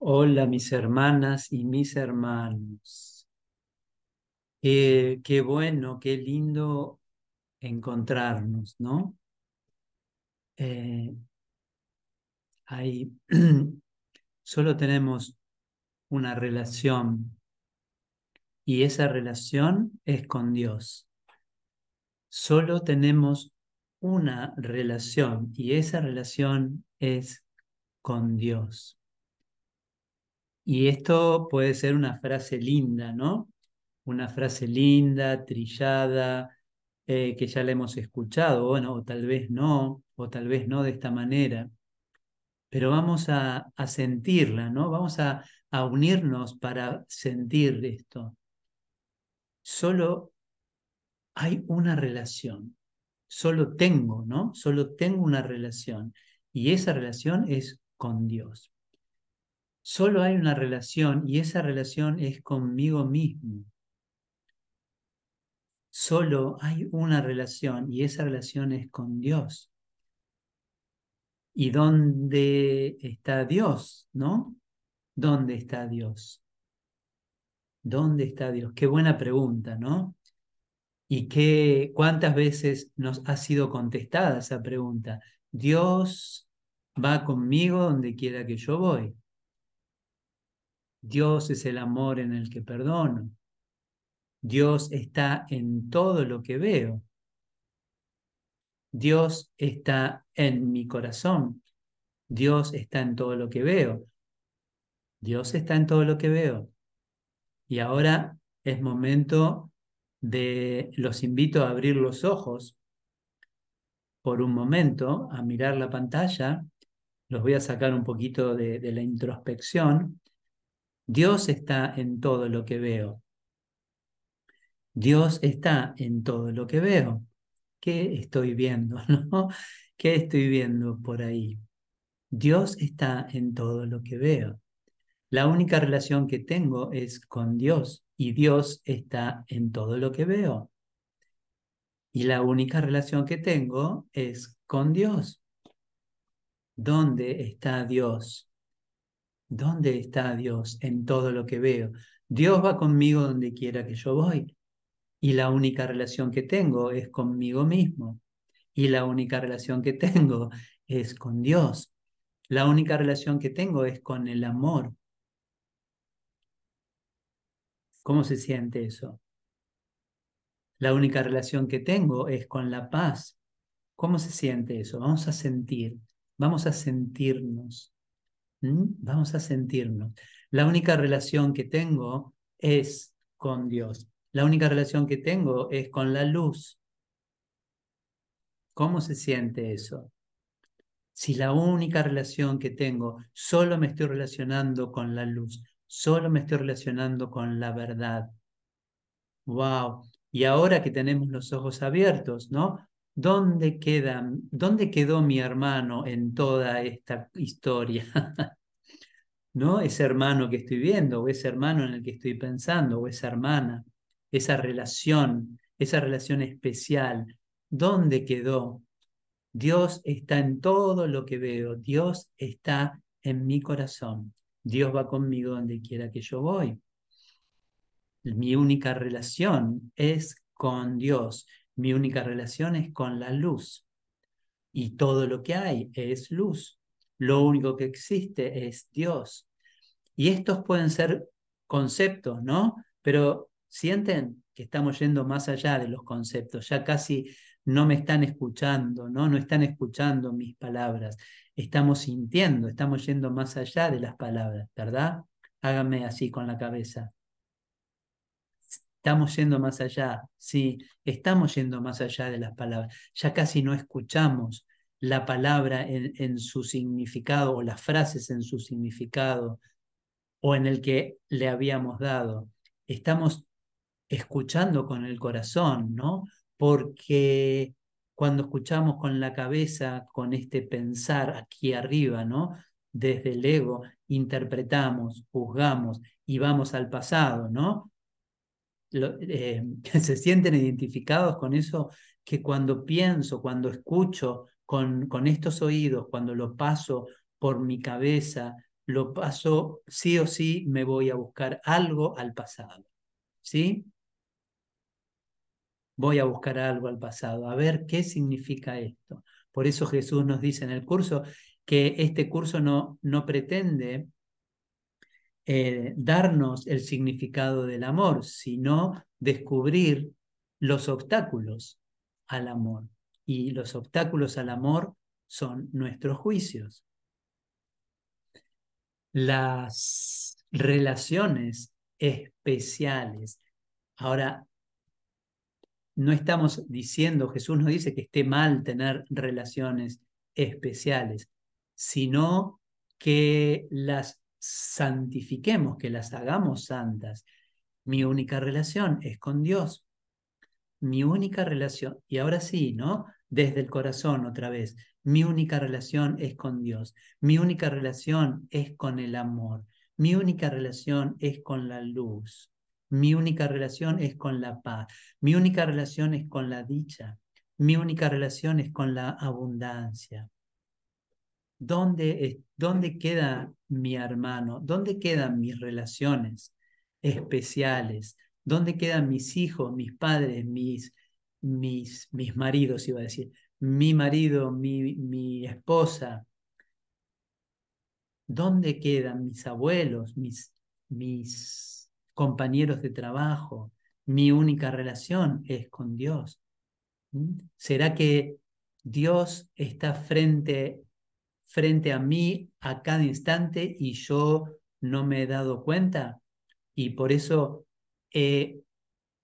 Hola mis hermanas y mis hermanos. Eh, qué bueno, qué lindo encontrarnos, ¿no? Eh, solo tenemos una relación y esa relación es con Dios. Solo tenemos una relación y esa relación es con Dios. Y esto puede ser una frase linda, ¿no? Una frase linda, trillada, eh, que ya la hemos escuchado, bueno, o tal vez no, o tal vez no de esta manera. Pero vamos a, sentirla, ¿no? Vamos a, a unirnos para sentir esto. Solo hay una relación. Solo tengo, ¿no? Solo tengo una relación. Y esa relación es con Dios. Solo hay una relación y esa relación es conmigo mismo. Solo hay una relación y esa relación es con Dios. ¿Y dónde está Dios? ¿No? ¿Dónde está Dios? ¿Dónde está Dios? Qué buena pregunta, ¿no? ¿Y qué, cuántas veces nos ha sido contestada esa pregunta? Dios va conmigo donde quiera que yo voy. Dios es el amor en el que perdono. Dios está en todo lo que veo. Dios está en mi corazón. Dios está en todo lo que veo. Dios está en todo lo que veo. Y ahora es momento de, los invito a abrir los ojos por un momento, a mirar la pantalla. Los voy a sacar un poquito de, la introspección Dios está en todo lo que veo. Dios está en todo lo que veo. ¿Qué estoy viendo? ¿no? ¿Qué estoy viendo por ahí? Dios está en todo lo que veo. La única relación que tengo es con Dios y Dios está en todo lo que veo. Y la única relación que tengo es con Dios. ¿Dónde está Dios? ¿Dónde está Dios en todo lo que veo? Dios va conmigo donde quiera que yo voy. Y la única relación que tengo es conmigo mismo. Y la única relación que tengo es con Dios. La única relación que tengo es con el amor. ¿Cómo se siente eso? La única relación que tengo es con la paz. ¿Cómo se siente eso? Vamos a sentir, vamos a sentirnos. ¿Mm? Vamos a sentirnos. La única relación que tengo es con Dios. La única relación que tengo es con la luz. ¿Cómo se siente eso? Si la única relación que tengo, solo me estoy relacionando con la luz, solo me estoy relacionando con la verdad. ¡Wow! Y ahora que tenemos los ojos abiertos, ¿no? ¿Dónde, ¿Dónde quedó mi hermano en toda esta historia? ¿No? Ese hermano que estoy viendo, o ese hermano en el que estoy pensando, o esa hermana, esa relación, esa relación especial, ¿dónde quedó? Dios está en todo lo que veo, Dios está en mi corazón, Dios va conmigo donde quiera que yo voy. Mi única relación es con Dios. Mi única relación es con la luz. Y todo lo que hay es luz. Lo único que existe es Dios. Y estos pueden ser conceptos, ¿no? Pero sienten que estamos yendo más allá de los conceptos. Ya casi no me están escuchando, ¿no? No están escuchando mis palabras. Estamos sintiendo, estamos yendo más allá de las palabras, ¿verdad? Háganme así con la cabeza. Estamos yendo más allá, sí, estamos yendo más allá de las palabras. Ya casi no escuchamos la palabra en, su significado o las frases en su significado o en el que le habíamos dado. Estamos escuchando con el corazón, ¿no? Porque cuando escuchamos con la cabeza, con este pensar aquí arriba, ¿no? Desde el ego, interpretamos, juzgamos y vamos al pasado, ¿no? Eh, se sienten identificados con eso, que cuando pienso, cuando escucho con, con estos oídos, cuando lo paso por mi cabeza, lo paso, sí o sí me voy a buscar algo al pasado. ¿Sí? Voy a buscar algo al pasado, a ver qué significa esto. Por eso Jesús nos dice en el curso que este curso no, no pretende eh, darnos el significado del amor, sino descubrir los obstáculos al amor. Y los obstáculos al amor son nuestros juicios. Las relaciones especiales. Ahora, no estamos diciendo, Jesús nos dice que esté mal tener relaciones especiales, sino que las santifiquemos, que las hagamos santas. Mi única relación es con Dios. Mi única relación, y ahora sí, ¿no? Desde el corazón otra vez, mi única relación es con Dios. Mi única relación es con el amor. Mi única relación es con la luz. Mi única relación es con la paz. Mi única relación es con la dicha. Mi única relación es con la abundancia. ¿Dónde, ¿Dónde queda mi hermano? ¿Dónde quedan mis relaciones especiales? ¿Dónde quedan mis hijos, mis padres, mis, mis, mis maridos, iba a decir? Mi marido, mi, mi esposa. ¿Dónde quedan mis abuelos, mis, mis compañeros de trabajo? Mi única relación es con Dios. ¿Mm? ¿Será que Dios está frente frente a mí a cada instante y yo no me he dado cuenta y por eso he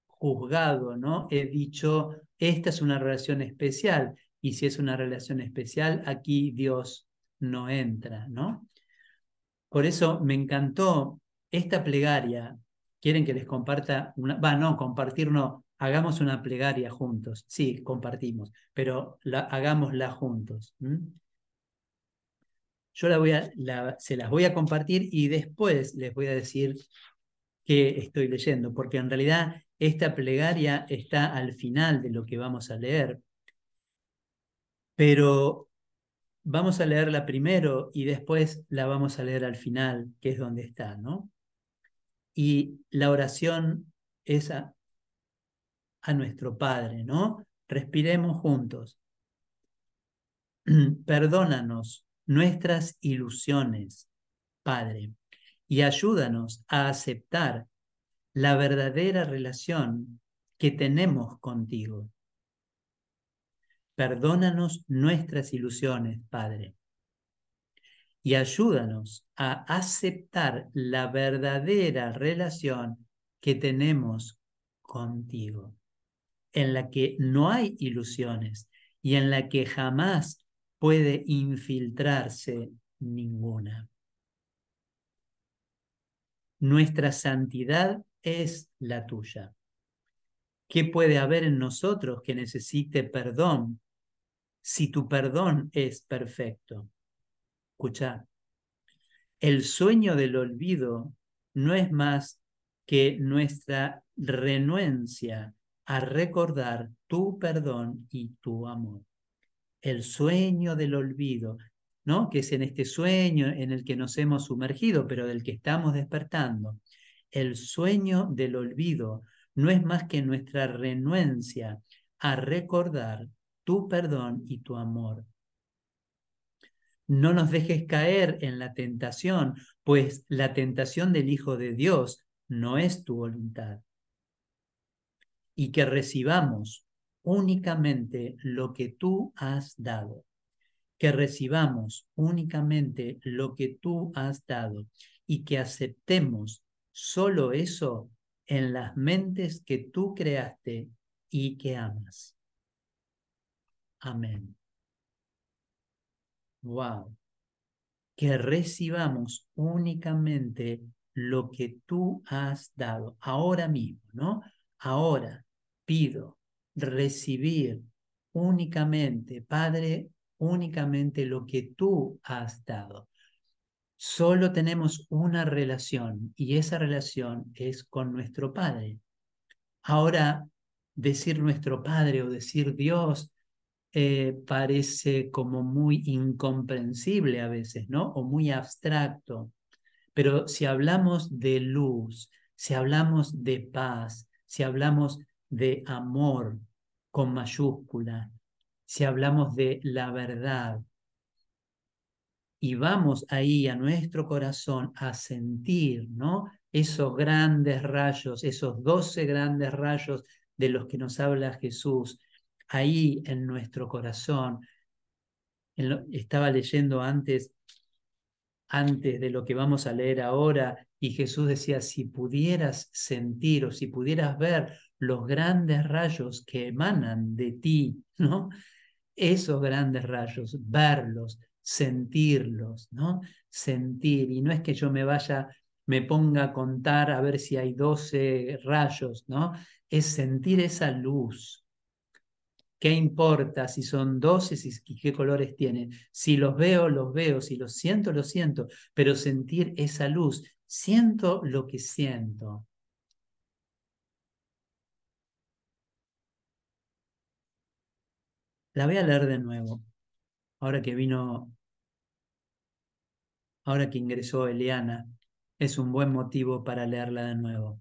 juzgado, ¿no? He dicho, esta es una relación especial y si es una relación especial, aquí Dios no entra, ¿no? Por eso me encantó esta plegaria. ¿Quieren que les comparta una? Va, no, compartir no. Hagamos una plegaria juntos. Sí, compartimos, pero la, hagámosla juntos. Yo la voy a, se las voy a compartir y después les voy a decir qué estoy leyendo, porque en realidad esta plegaria está al final de lo que vamos a leer. Pero vamos a leerla primero y después la vamos a leer al final, que es donde está, ¿no? Y la oración es a, a nuestro Padre, ¿no? Respiremos juntos. Perdónanos nuestras ilusiones, Padre, y ayúdanos a aceptar la verdadera relación que tenemos contigo. Perdónanos nuestras ilusiones, Padre, y ayúdanos a aceptar la verdadera relación que tenemos contigo, en la que no hay ilusiones y en la que jamás puede infiltrarse ninguna. Nuestra santidad es la tuya. ¿Qué puede haber en nosotros que necesite perdón si tu perdón es perfecto? Escucha, el sueño del olvido no es más que nuestra renuencia a recordar tu perdón y tu amor el sueño del olvido, ¿no? Que es en este sueño en el que nos hemos sumergido, pero del que estamos despertando. El sueño del olvido no es más que nuestra renuencia a recordar tu perdón y tu amor. No nos dejes caer en la tentación, pues la tentación del Hijo de Dios no es tu voluntad. Y que recibamos únicamente lo que tú has dado, que recibamos únicamente lo que tú has dado y que aceptemos solo eso en las mentes que tú creaste y que amas. Amén. Wow. Que recibamos únicamente lo que tú has dado ahora mismo, ¿no? Ahora pido recibir únicamente, Padre, únicamente lo que tú has dado. Solo tenemos una relación y esa relación es con nuestro Padre. Ahora, decir nuestro Padre o decir Dios eh, parece como muy incomprensible a veces, ¿no? O muy abstracto. Pero si hablamos de luz, si hablamos de paz, si hablamos de amor con mayúscula, si hablamos de la verdad, y vamos ahí a nuestro corazón a sentir, ¿no? Esos grandes rayos, esos doce grandes rayos de los que nos habla Jesús, ahí en nuestro corazón. estaba leyendo antes, antes de lo que vamos a leer ahora, y Jesús decía, si pudieras sentir o si pudieras ver los grandes rayos que emanan de ti, ¿no? Esos grandes rayos, verlos, sentirlos, ¿no? Sentir, y no es que yo me vaya, me ponga a contar a ver si hay 12 rayos, ¿no? Es sentir esa luz. ¿Qué importa si son 12 y qué colores tienen? Si los veo, los veo, si los siento, los siento, pero sentir esa luz, siento lo que siento. La voy a leer de nuevo ahora que vino, ahora que ingresó Eliana, es un buen motivo para leerla de nuevo.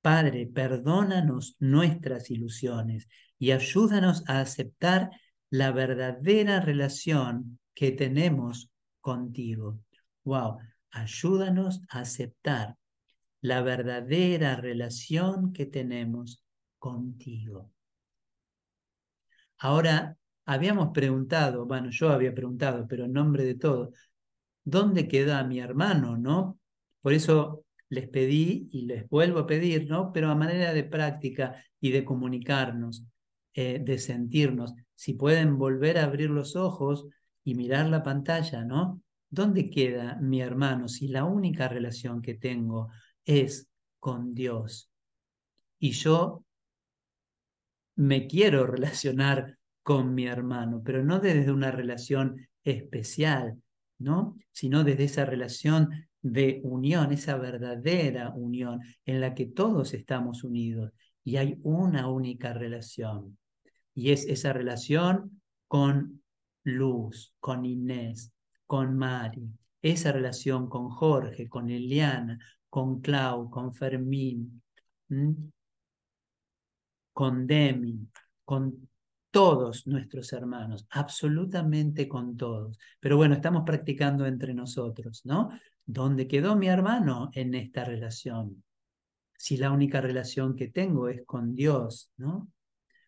Padre, perdónanos nuestras ilusiones y ayúdanos a aceptar la verdadera relación que tenemos contigo. Wow, ayúdanos a aceptar la verdadera relación que tenemos contigo. Ahora habíamos preguntado, bueno, yo había preguntado, pero en nombre de todos, ¿dónde queda mi hermano, no? Por eso les pedí y les vuelvo a pedir, ¿no? Pero a manera de práctica y de comunicarnos, eh, de sentirnos, si pueden volver a abrir los ojos y mirar la pantalla, ¿no? ¿Dónde queda mi hermano si la única relación que tengo es con Dios? Y yo me quiero relacionar con mi hermano, pero no desde una relación especial, ¿no? Sino desde esa relación de unión, esa verdadera unión en la que todos estamos unidos y hay una única relación. Y es esa relación con Luz, con Inés, con Mari, esa relación con Jorge, con Eliana, con Clau, con Fermín, con Demi, con todos nuestros hermanos, absolutamente con todos. Pero bueno, estamos practicando entre nosotros, ¿no? ¿Dónde quedó mi hermano en esta relación? Si la única relación que tengo es con Dios, ¿no?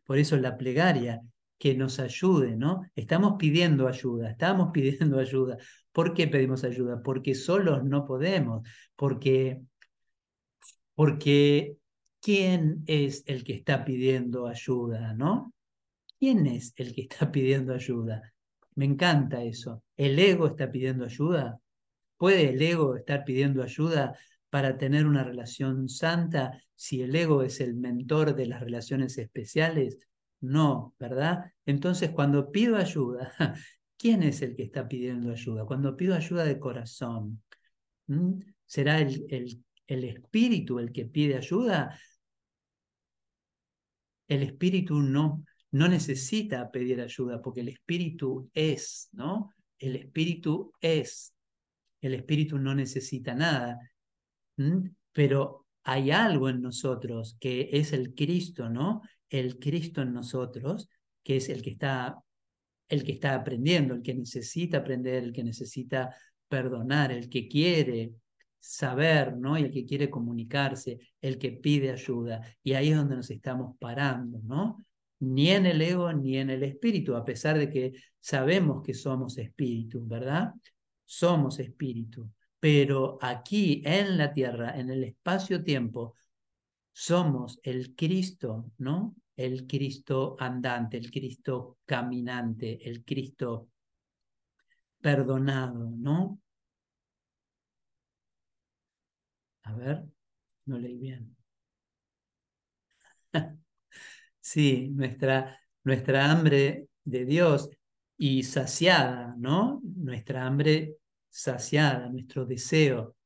Por eso la plegaria, que nos ayude, ¿no? Estamos pidiendo ayuda, estamos pidiendo ayuda. ¿Por qué pedimos ayuda? Porque solos no podemos, porque, porque ¿quién es el que está pidiendo ayuda, ¿no? ¿Quién es el que está pidiendo ayuda? Me encanta eso. ¿El ego está pidiendo ayuda? ¿Puede el ego estar pidiendo ayuda para tener una relación santa si el ego es el mentor de las relaciones especiales? No, ¿verdad? Entonces, cuando pido ayuda, ¿quién es el que está pidiendo ayuda? Cuando pido ayuda de corazón, ¿será el, el, el espíritu el que pide ayuda? El espíritu no, no necesita pedir ayuda porque el espíritu es, ¿no? El espíritu es. El espíritu no necesita nada. Pero hay algo en nosotros que es el Cristo, ¿no? El Cristo en nosotros, que es el que está el que está aprendiendo, el que necesita aprender, el que necesita perdonar, el que quiere saber, ¿no? Y el que quiere comunicarse, el que pide ayuda. Y ahí es donde nos estamos parando, ¿no? ni en el ego ni en el espíritu, a pesar de que sabemos que somos espíritu, ¿verdad? Somos espíritu, pero aquí en la tierra, en el espacio-tiempo, somos el Cristo, ¿no? El Cristo andante, el Cristo caminante, el Cristo perdonado, ¿no? A ver, no leí bien. Sí, nuestra, nuestra hambre de Dios y saciada, ¿no? Nuestra hambre saciada, nuestro deseo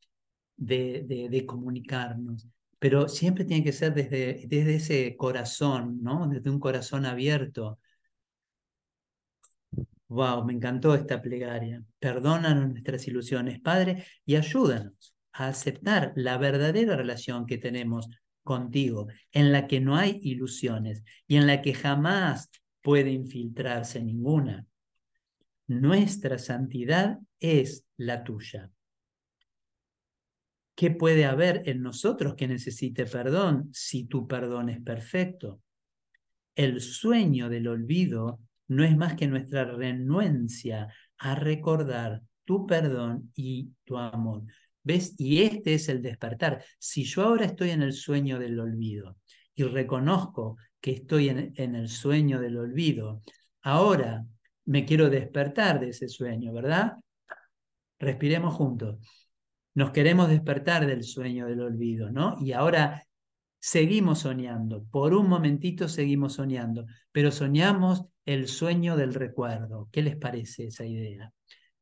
de, de, comunicarnos. Pero siempre tiene que ser desde, desde ese corazón, ¿no? Desde un corazón abierto. Wow, me encantó esta plegaria. Perdónanos nuestras ilusiones, Padre, y ayúdanos a aceptar la verdadera relación que tenemos contigo, en la que no hay ilusiones y en la que jamás puede infiltrarse ninguna. Nuestra santidad es la tuya. ¿Qué puede haber en nosotros que necesite perdón si tu perdón es perfecto? El sueño del olvido no es más que nuestra renuencia a recordar tu perdón y tu amor. ¿Ves? Y este es el despertar. Si yo ahora estoy en el sueño del olvido y reconozco que estoy en, en el sueño del olvido, ahora me quiero despertar de ese sueño, ¿verdad? Respiremos juntos nos queremos despertar del sueño del olvido, ¿no? Y ahora seguimos soñando, por un momentito seguimos soñando, pero soñamos el sueño del recuerdo. ¿Qué les parece esa idea?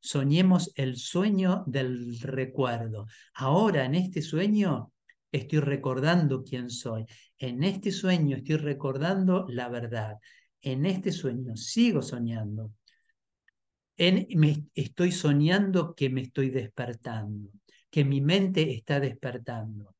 Soñemos el sueño del recuerdo. Ahora en este sueño estoy recordando quién soy. En este sueño estoy recordando la verdad. En este sueño sigo soñando. En, me, estoy soñando que me estoy despertando que mi mente está despertando.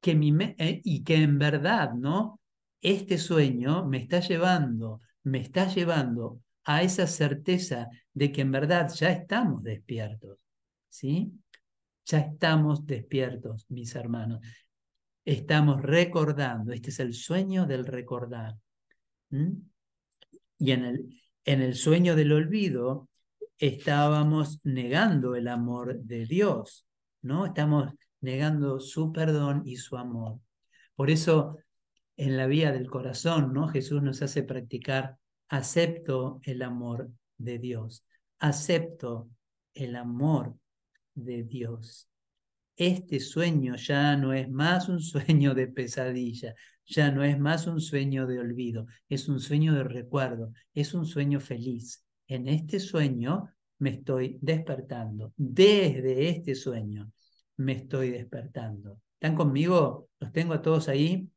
Que mi eh, y que en verdad, ¿no? Este sueño me está llevando, me está llevando a esa certeza de que en verdad ya estamos despiertos, ¿sí? Ya estamos despiertos, mis hermanos. Estamos recordando, este es el sueño del recordar. Y en el, en el sueño del olvido estábamos negando el amor de Dios, ¿no? Estamos negando su perdón y su amor. Por eso, en la vía del corazón, ¿no? Jesús nos hace practicar, acepto el amor de Dios, acepto el amor de Dios. Este sueño ya no es más un sueño de pesadilla, ya no es más un sueño de olvido, es un sueño de recuerdo, es un sueño feliz, en este sueño me estoy despertando. Desde este sueño me estoy despertando. ¿Están conmigo? ¿Los tengo a todos ahí?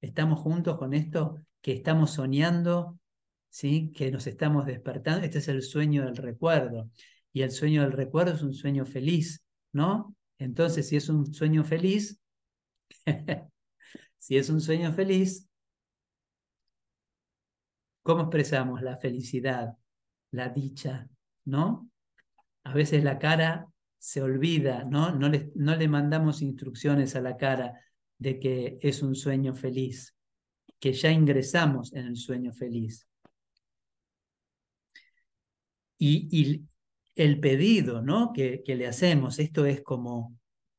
¿Estamos juntos con esto? Que estamos soñando, ¿sí? Que nos estamos despertando. Este es el sueño del recuerdo. Y el sueño del recuerdo es un sueño feliz, ¿no? Entonces, si es un sueño feliz, si es un sueño feliz, ¿cómo expresamos la felicidad? la dicha, ¿no? A veces la cara se olvida, ¿no? No le, no le mandamos instrucciones a la cara de que es un sueño feliz, que ya ingresamos en el sueño feliz. Y, el pedido ¿no? que, que, le hacemos, esto es como,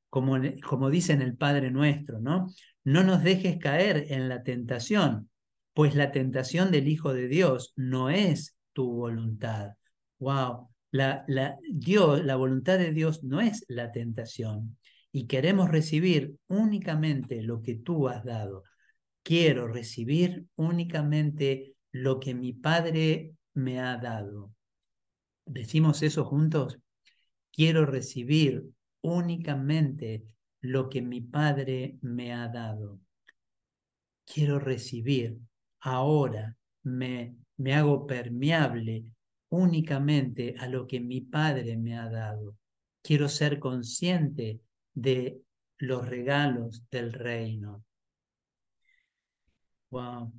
como, como dice en el Padre Nuestro, ¿no? No nos dejes caer en la tentación, pues la tentación del Hijo de Dios no es tu voluntad. Wow, la, Dios, la voluntad de Dios no es la tentación y queremos recibir únicamente lo que tú has dado. Quiero recibir únicamente lo que mi Padre me ha dado. ¿Decimos eso juntos? Quiero recibir únicamente lo que mi Padre me ha dado. Quiero recibir ahora, me me hago permeable únicamente a lo que mi Padre me ha dado. Quiero ser consciente de los regalos del reino. Wow.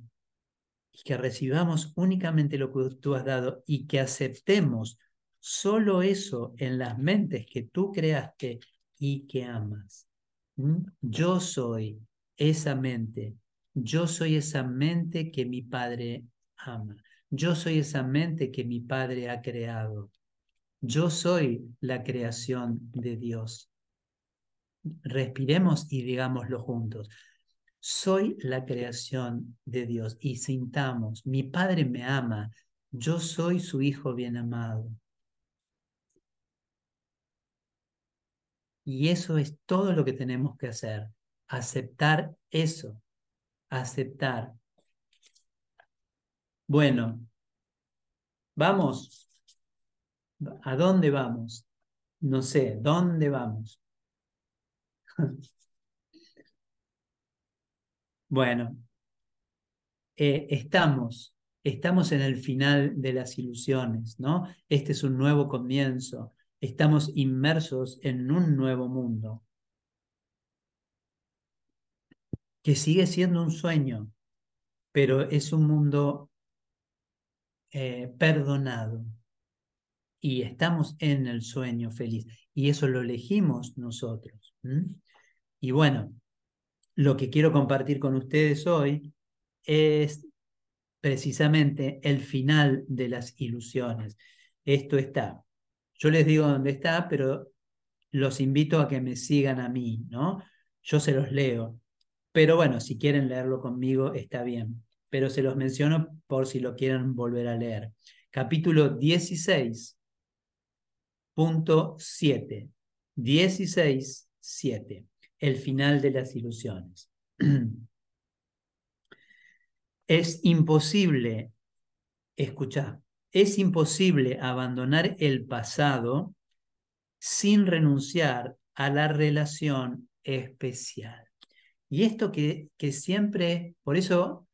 Y que recibamos únicamente lo que tú has dado y que aceptemos solo eso en las mentes que tú creaste y que amas. ¿Mm? Yo soy esa mente. Yo soy esa mente que mi Padre ama. Yo soy esa mente que mi Padre ha creado. Yo soy la creación de Dios. Respiremos y digámoslo juntos. Soy la creación de Dios y sintamos, mi Padre me ama, yo soy su Hijo bien amado. Y eso es todo lo que tenemos que hacer, aceptar eso, aceptar bueno, vamos. ¿A dónde vamos? No sé, ¿dónde vamos? bueno, eh, estamos estamos en el final de las ilusiones, ¿no? Este es un nuevo comienzo, estamos inmersos en un nuevo mundo, que sigue siendo un sueño, pero es un mundo eh, perdonado. Y estamos en el sueño feliz. Y eso lo elegimos nosotros. Y bueno, lo que quiero compartir con ustedes hoy es precisamente el final de las ilusiones. Esto está. Yo les digo dónde está, pero los invito a que me sigan a mí, ¿no? Yo se los leo. Pero bueno, si quieren leerlo conmigo, está bien. Pero se los menciono por si lo quieren volver a leer. Capítulo 16, punto 7. 16, 7. El final de las ilusiones. es imposible, escuchar, es imposible abandonar el pasado sin renunciar a la relación especial. Y esto que, que siempre, por eso,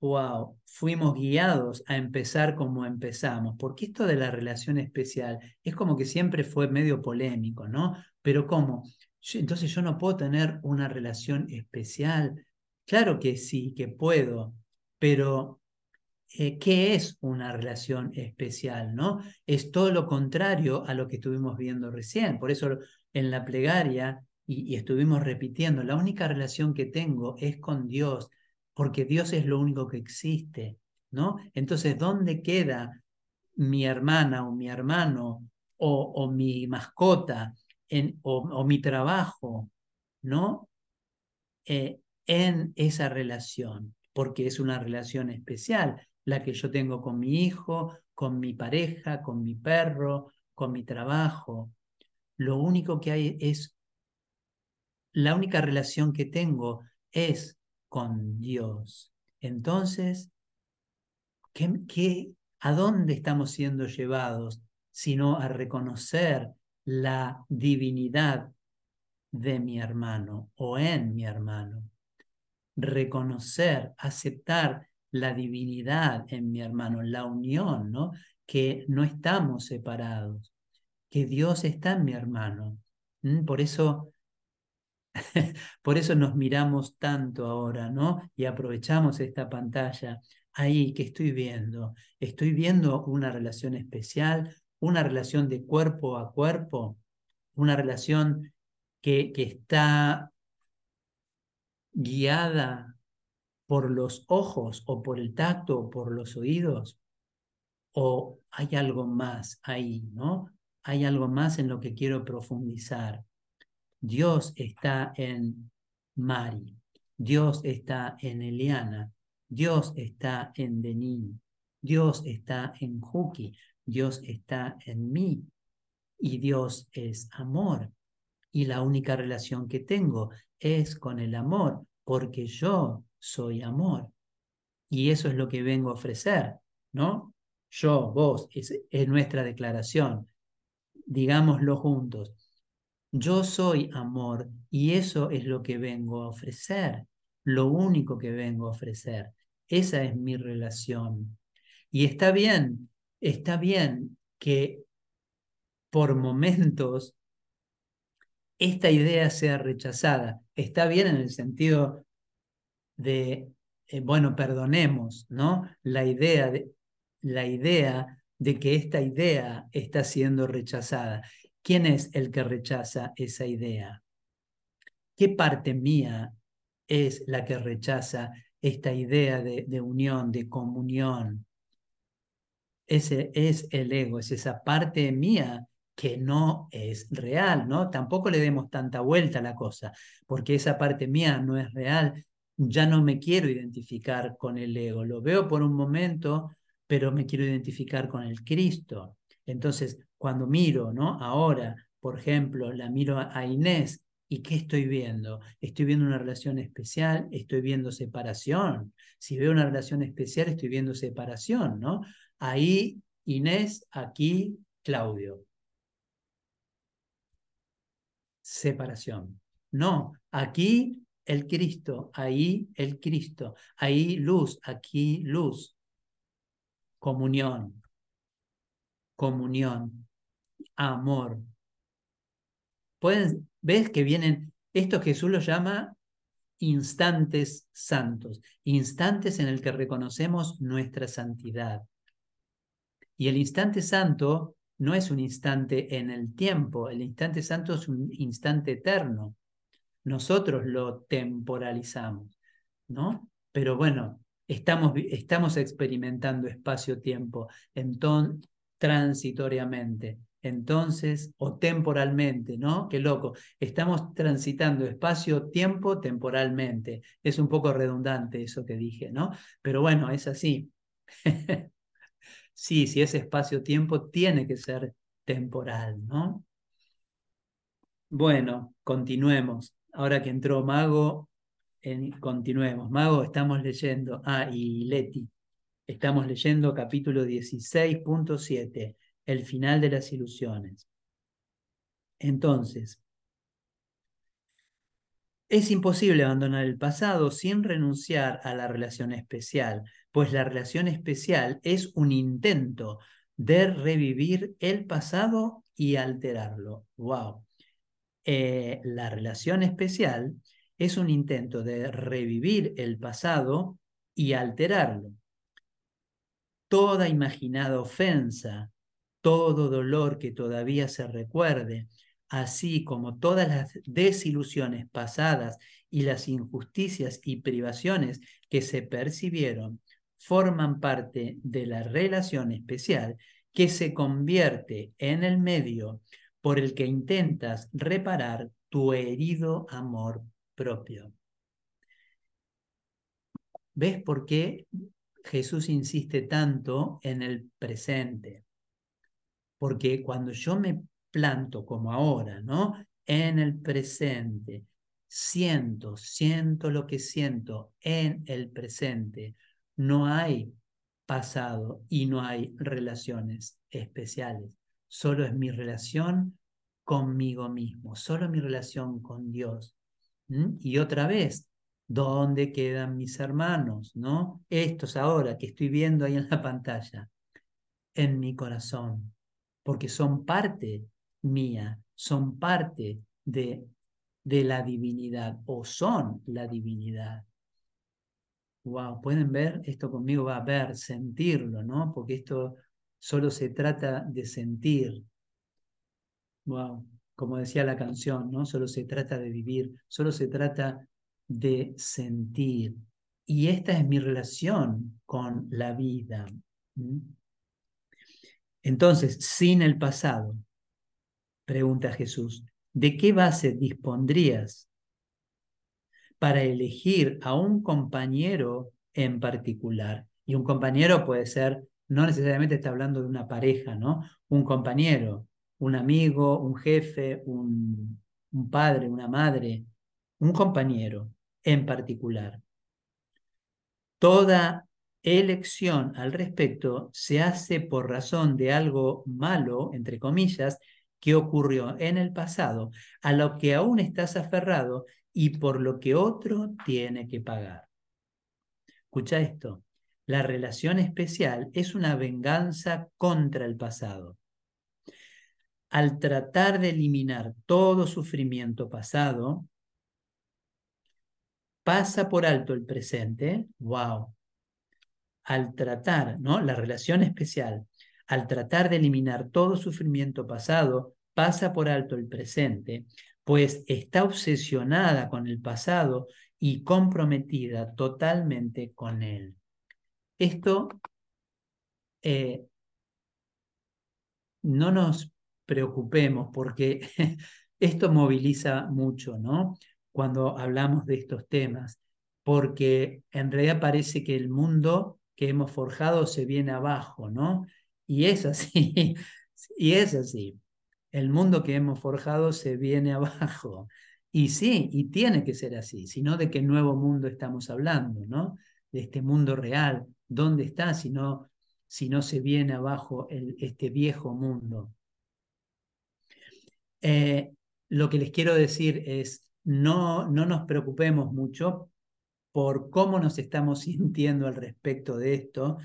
wow, fuimos guiados a empezar como empezamos, porque esto de la relación especial es como que siempre fue medio polémico, ¿no? Pero ¿cómo? Entonces yo no puedo tener una relación especial. Claro que sí, que puedo, pero eh, ¿qué es una relación especial? ¿no? Es todo lo contrario a lo que estuvimos viendo recién. Por eso en la plegaria y, estuvimos repitiendo, la única relación que tengo es con Dios, porque Dios es lo único que existe, ¿no? Entonces, ¿dónde queda mi hermana o mi hermano o, mi mascota en, o, mi trabajo, ¿no? Eh, en esa relación, porque es una relación especial, la que yo tengo con mi hijo, con mi pareja, con mi perro, con mi trabajo. Lo único que hay es la única relación que tengo es con Dios. Entonces, ¿qué, a dónde estamos siendo llevados? Sino a reconocer la divinidad de mi hermano o en mi hermano. Reconocer, aceptar la divinidad en mi hermano, la unión, ¿no? Que no estamos separados, que Dios está en mi hermano. Por eso Por eso nos miramos tanto ahora, ¿no? Y aprovechamos esta pantalla. Ahí que estoy viendo, estoy viendo una relación especial, una relación de cuerpo a cuerpo, una relación que, está guiada por los ojos o por el tacto o por los oídos, o hay algo más ahí, ¿no? Hay algo más en lo que quiero profundizar. Dios está en Mari, Dios está en Eliana, Dios está en Denín, Dios está en Juki, Dios está en mí y Dios es amor. Y la única relación que tengo es con el amor, porque yo soy amor. Y eso es lo que vengo a ofrecer, ¿no? Yo, vos, es, es nuestra declaración. Digámoslo juntos. Yo soy amor y eso es lo que vengo a ofrecer, lo único que vengo a ofrecer. Esa es mi relación. Y está bien, está bien que por momentos esta idea sea rechazada. Está bien en el sentido de, eh, bueno, perdonemos, ¿no? La idea de, la idea de que esta idea está siendo rechazada. ¿Quién es el que rechaza esa idea? ¿Qué parte mía es la que rechaza esta idea de, unión, de comunión? Ese es el ego, es esa parte mía que no es real, ¿no? Tampoco le demos tanta vuelta a la cosa, porque esa parte mía no es real. Ya no me quiero identificar con el ego, lo veo por un momento, pero me quiero identificar con el Cristo. Entonces, cuando miro, ¿no? Ahora, por ejemplo, la miro a Inés y ¿qué estoy viendo? Estoy viendo una relación especial, estoy viendo separación. Si veo una relación especial, estoy viendo separación, ¿no? Ahí Inés, aquí Claudio. Separación. No, aquí el Cristo, ahí el Cristo, ahí luz, aquí luz. comunión, comunión, amor. Pueden, ¿Ves que vienen, esto Jesús lo llama instantes santos, instantes en el que reconocemos nuestra santidad. Y el instante santo no es un instante en el tiempo, el instante santo es un instante eterno. Nosotros lo temporalizamos, ¿no? Pero bueno, estamos, estamos experimentando espacio-tiempo transitoriamente. Entonces, o temporalmente, ¿no? Qué loco. Estamos transitando espacio-tiempo temporalmente. Es un poco redundante eso que dije, ¿no? Pero bueno, es así. sí, si es espacio-tiempo, tiene que ser temporal, ¿no? Bueno, continuemos. Ahora que entró Mago, continuemos. Mago, estamos leyendo. Ah, y Leti. Estamos leyendo capítulo 16.7 el final de las ilusiones. Entonces, es imposible abandonar el pasado sin renunciar a la relación especial, pues la relación especial es un intento de revivir el pasado y alterarlo. ¡Wow! Eh, la relación especial es un intento de revivir el pasado y alterarlo. Toda imaginada ofensa, todo dolor que todavía se recuerde, así como todas las desilusiones pasadas y las injusticias y privaciones que se percibieron, forman parte de la relación especial que se convierte en el medio por el que intentas reparar tu herido amor propio. ¿Ves por qué Jesús insiste tanto en el presente? Porque cuando yo me planto como ahora, ¿no? En el presente, siento, siento lo que siento en el presente, no hay pasado y no hay relaciones especiales. Solo es mi relación conmigo mismo, solo mi relación con Dios. Y otra vez, ¿dónde quedan mis hermanos? ¿No? Estos ahora que estoy viendo ahí en la pantalla, en mi corazón porque son parte mía, son parte de, de la divinidad o son la divinidad. Wow, pueden ver, esto conmigo va a ver, sentirlo, ¿no? Porque esto solo se trata de sentir. Wow, como decía la canción, ¿no? Solo se trata de vivir, solo se trata de sentir. Y esta es mi relación con la vida. Entonces, sin el pasado, pregunta Jesús, ¿de qué base dispondrías para elegir a un compañero en particular? Y un compañero puede ser, no necesariamente está hablando de una pareja, ¿no? Un compañero, un amigo, un jefe, un, un padre, una madre, un compañero en particular. Toda elección al respecto se hace por razón de algo malo, entre comillas, que ocurrió en el pasado, a lo que aún estás aferrado y por lo que otro tiene que pagar. Escucha esto, la relación especial es una venganza contra el pasado. Al tratar de eliminar todo sufrimiento pasado, pasa por alto el presente, wow, al tratar, ¿no? La relación especial, al tratar de eliminar todo sufrimiento pasado, pasa por alto el presente, pues está obsesionada con el pasado y comprometida totalmente con él. Esto eh, no nos preocupemos porque esto moviliza mucho, ¿no? Cuando hablamos de estos temas, porque en realidad parece que el mundo que hemos forjado se viene abajo, ¿no? Y es así, y es así. El mundo que hemos forjado se viene abajo. Y sí, y tiene que ser así, sino de qué nuevo mundo estamos hablando, ¿no? De este mundo real. ¿Dónde está si no, si no se viene abajo este viejo mundo? Eh, lo que les quiero decir es, no, no nos preocupemos mucho por cómo nos estamos sintiendo al respecto de esto,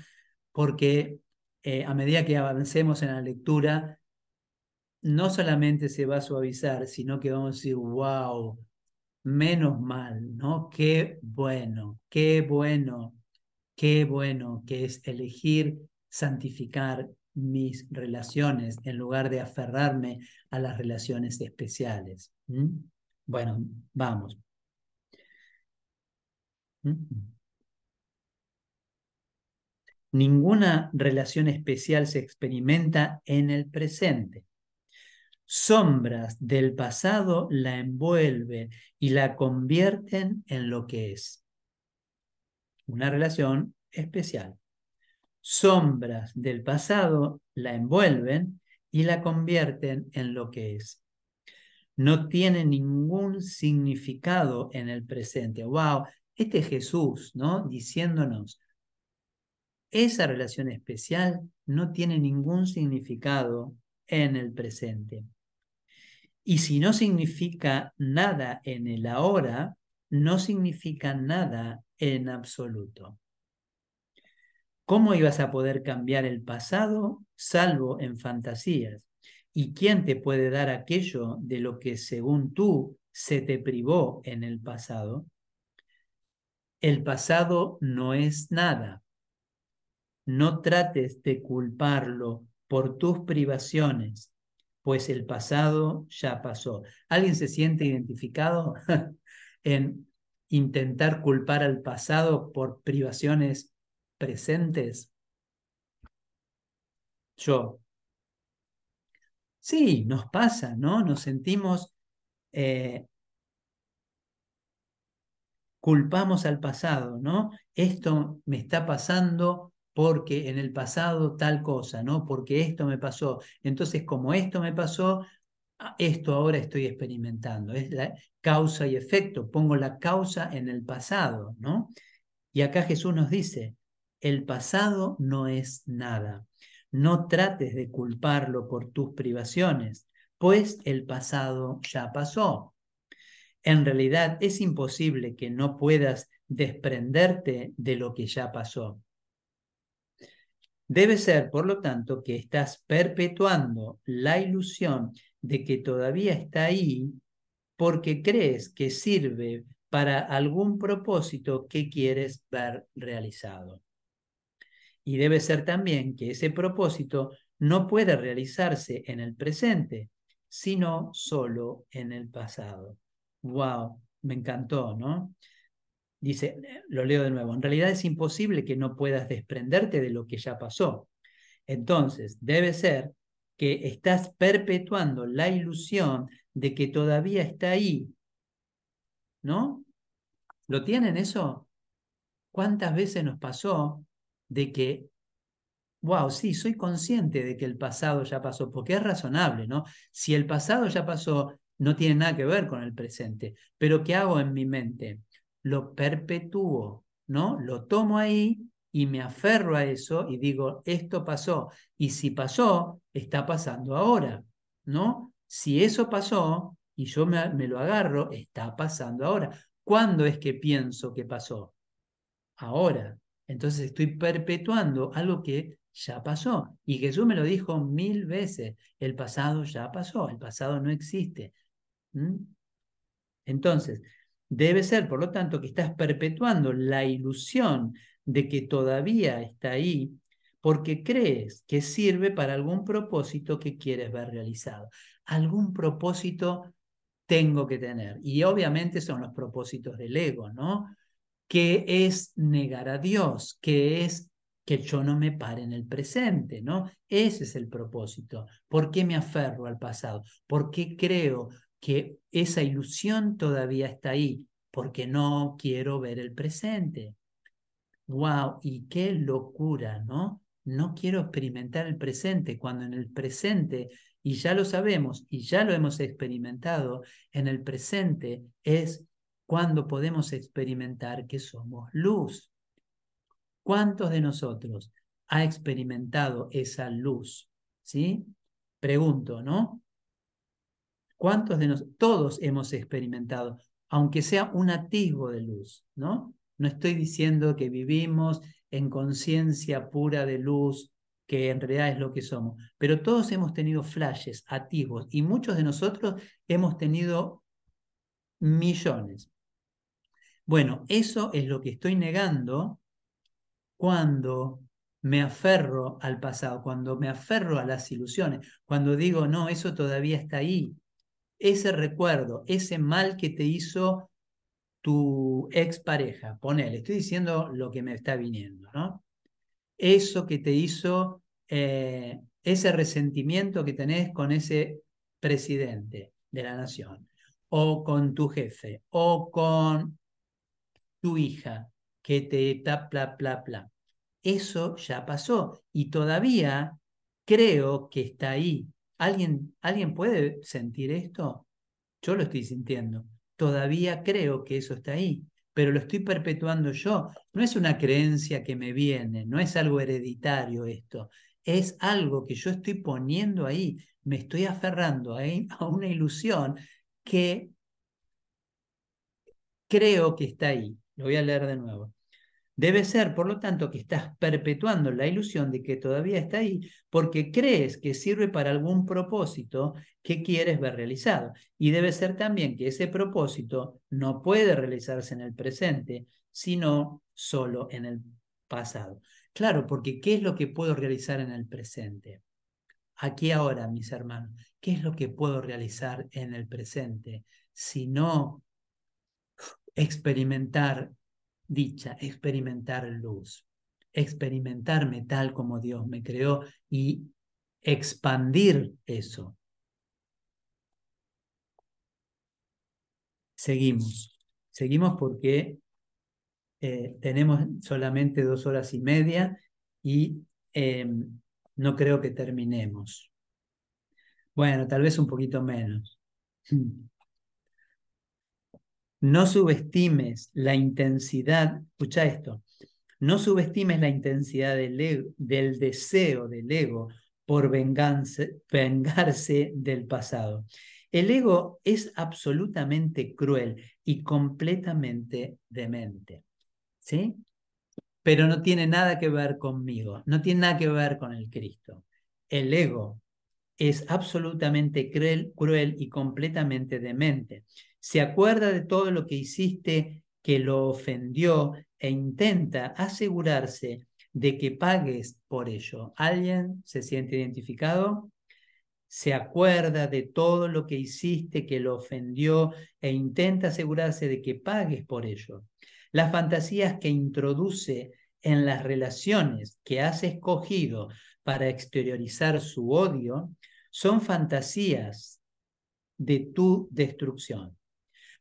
porque eh, a medida que avancemos en la lectura, no solamente se va a suavizar, sino que vamos a decir, wow, menos mal, ¿no? Qué bueno, qué bueno, qué bueno que es elegir santificar mis relaciones en lugar de aferrarme a las relaciones especiales. Bueno, vamos. Ninguna relación especial se experimenta en el presente. Sombras del pasado la envuelven y la convierten en lo que es. Una relación especial. Sombras del pasado la envuelven y la convierten en lo que es. No tiene ningún significado en el presente. ¡Wow! Este Jesús, ¿no? Diciéndonos, esa relación especial no tiene ningún significado en el presente. Y si no significa nada en el ahora, no significa nada en absoluto. ¿Cómo ibas a poder cambiar el pasado salvo en fantasías? ¿Y quién te puede dar aquello de lo que según tú se te privó en el pasado? El pasado no es nada, no trates de culparlo por tus privaciones, pues el pasado ya pasó. ¿Alguien se siente identificado en intentar culpar al pasado por privaciones presentes? Yo. Sí, nos pasa, ¿no? Nos sentimos eh, culpamos al pasado, ¿no? Esto me está pasando porque en el pasado tal cosa, ¿no? Porque esto me pasó. Entonces, como esto me pasó, esto ahora estoy experimentando. Es la causa y efecto. Pongo la causa en el pasado, ¿no? Y acá Jesús nos dice, el pasado no es nada. No trates de culparlo por tus privaciones, pues el pasado ya pasó. En realidad es imposible que no puedas desprenderte de lo que ya pasó. Debe ser, por lo tanto, que estás perpetuando la ilusión de que todavía está ahí porque crees que sirve para algún propósito que quieres ver realizado. Y debe ser también que ese propósito no puede realizarse en el presente, sino solo en el pasado. ¡Wow! Me encantó, ¿no? Dice, lo leo de nuevo, en realidad es imposible que no puedas desprenderte de lo que ya pasó. Entonces, debe ser que estás perpetuando la ilusión de que todavía está ahí. ¿No? ¿Lo tienen eso? ¿Cuántas veces nos pasó de que, wow, sí, soy consciente de que el pasado ya pasó, porque es razonable, ¿no? Si el pasado ya pasó, no tiene nada que ver con el presente, pero ¿qué hago en mi mente? Lo perpetúo, ¿no? Lo tomo ahí y me aferro a eso y digo, esto pasó. Y si pasó, está pasando ahora, ¿no? Si eso pasó y yo me, lo agarro, está pasando ahora. ¿Cuándo es que pienso que pasó? Ahora. Entonces estoy perpetuando algo que ya pasó. Y Jesús me lo dijo mil veces, el pasado ya pasó, el pasado no existe. Entonces, Debe ser, por lo tanto, que estás perpetuando la ilusión de que todavía está ahí porque crees que sirve para algún propósito que quieres ver realizado. Algún propósito tengo que tener. Y obviamente son los propósitos del ego, ¿no? Que es negar a Dios, que es que yo no me pare en el presente, ¿no? Ese es el propósito. ¿Por qué me aferro al pasado? ¿Por qué creo que esa ilusión todavía está ahí, porque no quiero ver el presente. ¡Wow! Y qué locura, ¿no? No quiero experimentar el presente, cuando en el presente, y ya lo sabemos, y ya lo hemos experimentado, en el presente es cuando podemos experimentar que somos luz. ¿Cuántos de nosotros ha experimentado esa luz? ¿Sí? Pregunto, ¿no? ¿Cuántos de nosotros? Todos hemos experimentado, aunque sea un atisbo de luz, ¿no? No estoy diciendo que vivimos en conciencia pura de luz, que en realidad es lo que somos. Pero todos hemos tenido flashes, atisbos, y muchos de nosotros hemos tenido millones. Bueno, eso es lo que estoy negando cuando me aferro al pasado, cuando me aferro a las ilusiones, cuando digo, no, eso todavía está ahí. Ese recuerdo, ese mal que te hizo tu expareja, ponele, estoy diciendo lo que me está viniendo, ¿no? Eso que te hizo, eh, ese resentimiento que tenés con ese presidente de la nación, o con tu jefe, o con tu hija, que te bla. Eso ya pasó y todavía creo que está ahí. ¿Alguien, ¿Alguien puede sentir esto? Yo lo estoy sintiendo todavía creo que eso está ahí, pero lo estoy perpetuando yo. No es una creencia que me viene, no es algo hereditario esto, es algo que yo estoy poniendo ahí, me estoy aferrando a, a una ilusión que creo que está ahí. Lo voy a leer de nuevo. Debe ser, por lo tanto, que estás perpetuando la ilusión de que todavía está ahí porque crees que sirve para algún propósito que quieres ver realizado. Y debe ser también que ese propósito no puede realizarse en el presente, sino solo en el pasado. Claro, porque ¿qué es lo que puedo realizar en el presente? Aquí ahora, mis hermanos, ¿qué es lo que puedo realizar en el presente? Si no experimentar dicha, experimentar luz, experimentarme tal como Dios me creó y expandir eso. Seguimos, seguimos porque eh, tenemos solamente dos horas y media y em, no creo que terminemos. Bueno, tal vez un poquito menos. No subestimes la intensidad, escucha esto, no subestimes la intensidad del, del deseo del ego por vengarse del pasado. El ego es absolutamente cruel y completamente demente. ¿Sí? Pero no tiene nada que ver conmigo, no tiene nada que ver con el Cristo. El ego es absolutamente cruel, cruel y completamente demente se acuerda de todo lo que hiciste que lo ofendió e intenta asegurarse de que pagues por ello. ¿Alguien se siente identificado? Se acuerda de todo lo que hiciste que lo ofendió e intenta asegurarse de que pagues por ello. Las fantasías que introduce en las relaciones que has escogido para exteriorizar su odio son fantasías de tu destrucción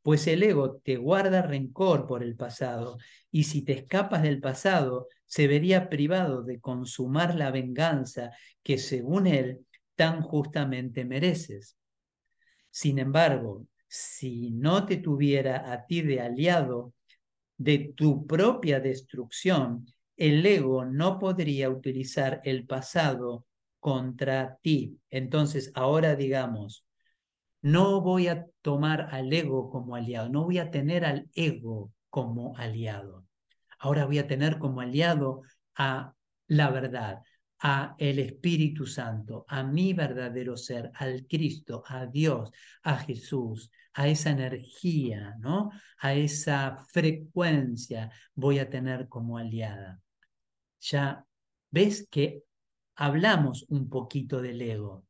pues el ego te guarda rencor por el pasado, y si te escapas del pasado, se vería privado de consumar la venganza que según él tan justamente mereces. Sin embargo, si no te tuviera a ti de aliado de tu propia destrucción, el ego no podría utilizar el pasado contra ti. Entonces, ahora digamos, no voy a tomar al ego como aliado, no voy a tener al ego como aliado. Ahora voy a tener como aliado a la verdad, a el Espíritu Santo, a mi verdadero ser, al Cristo, a Dios, a Jesús, a esa energía, ¿no? A esa frecuencia voy a tener como aliada. Ya ves que hablamos un poquito del ego.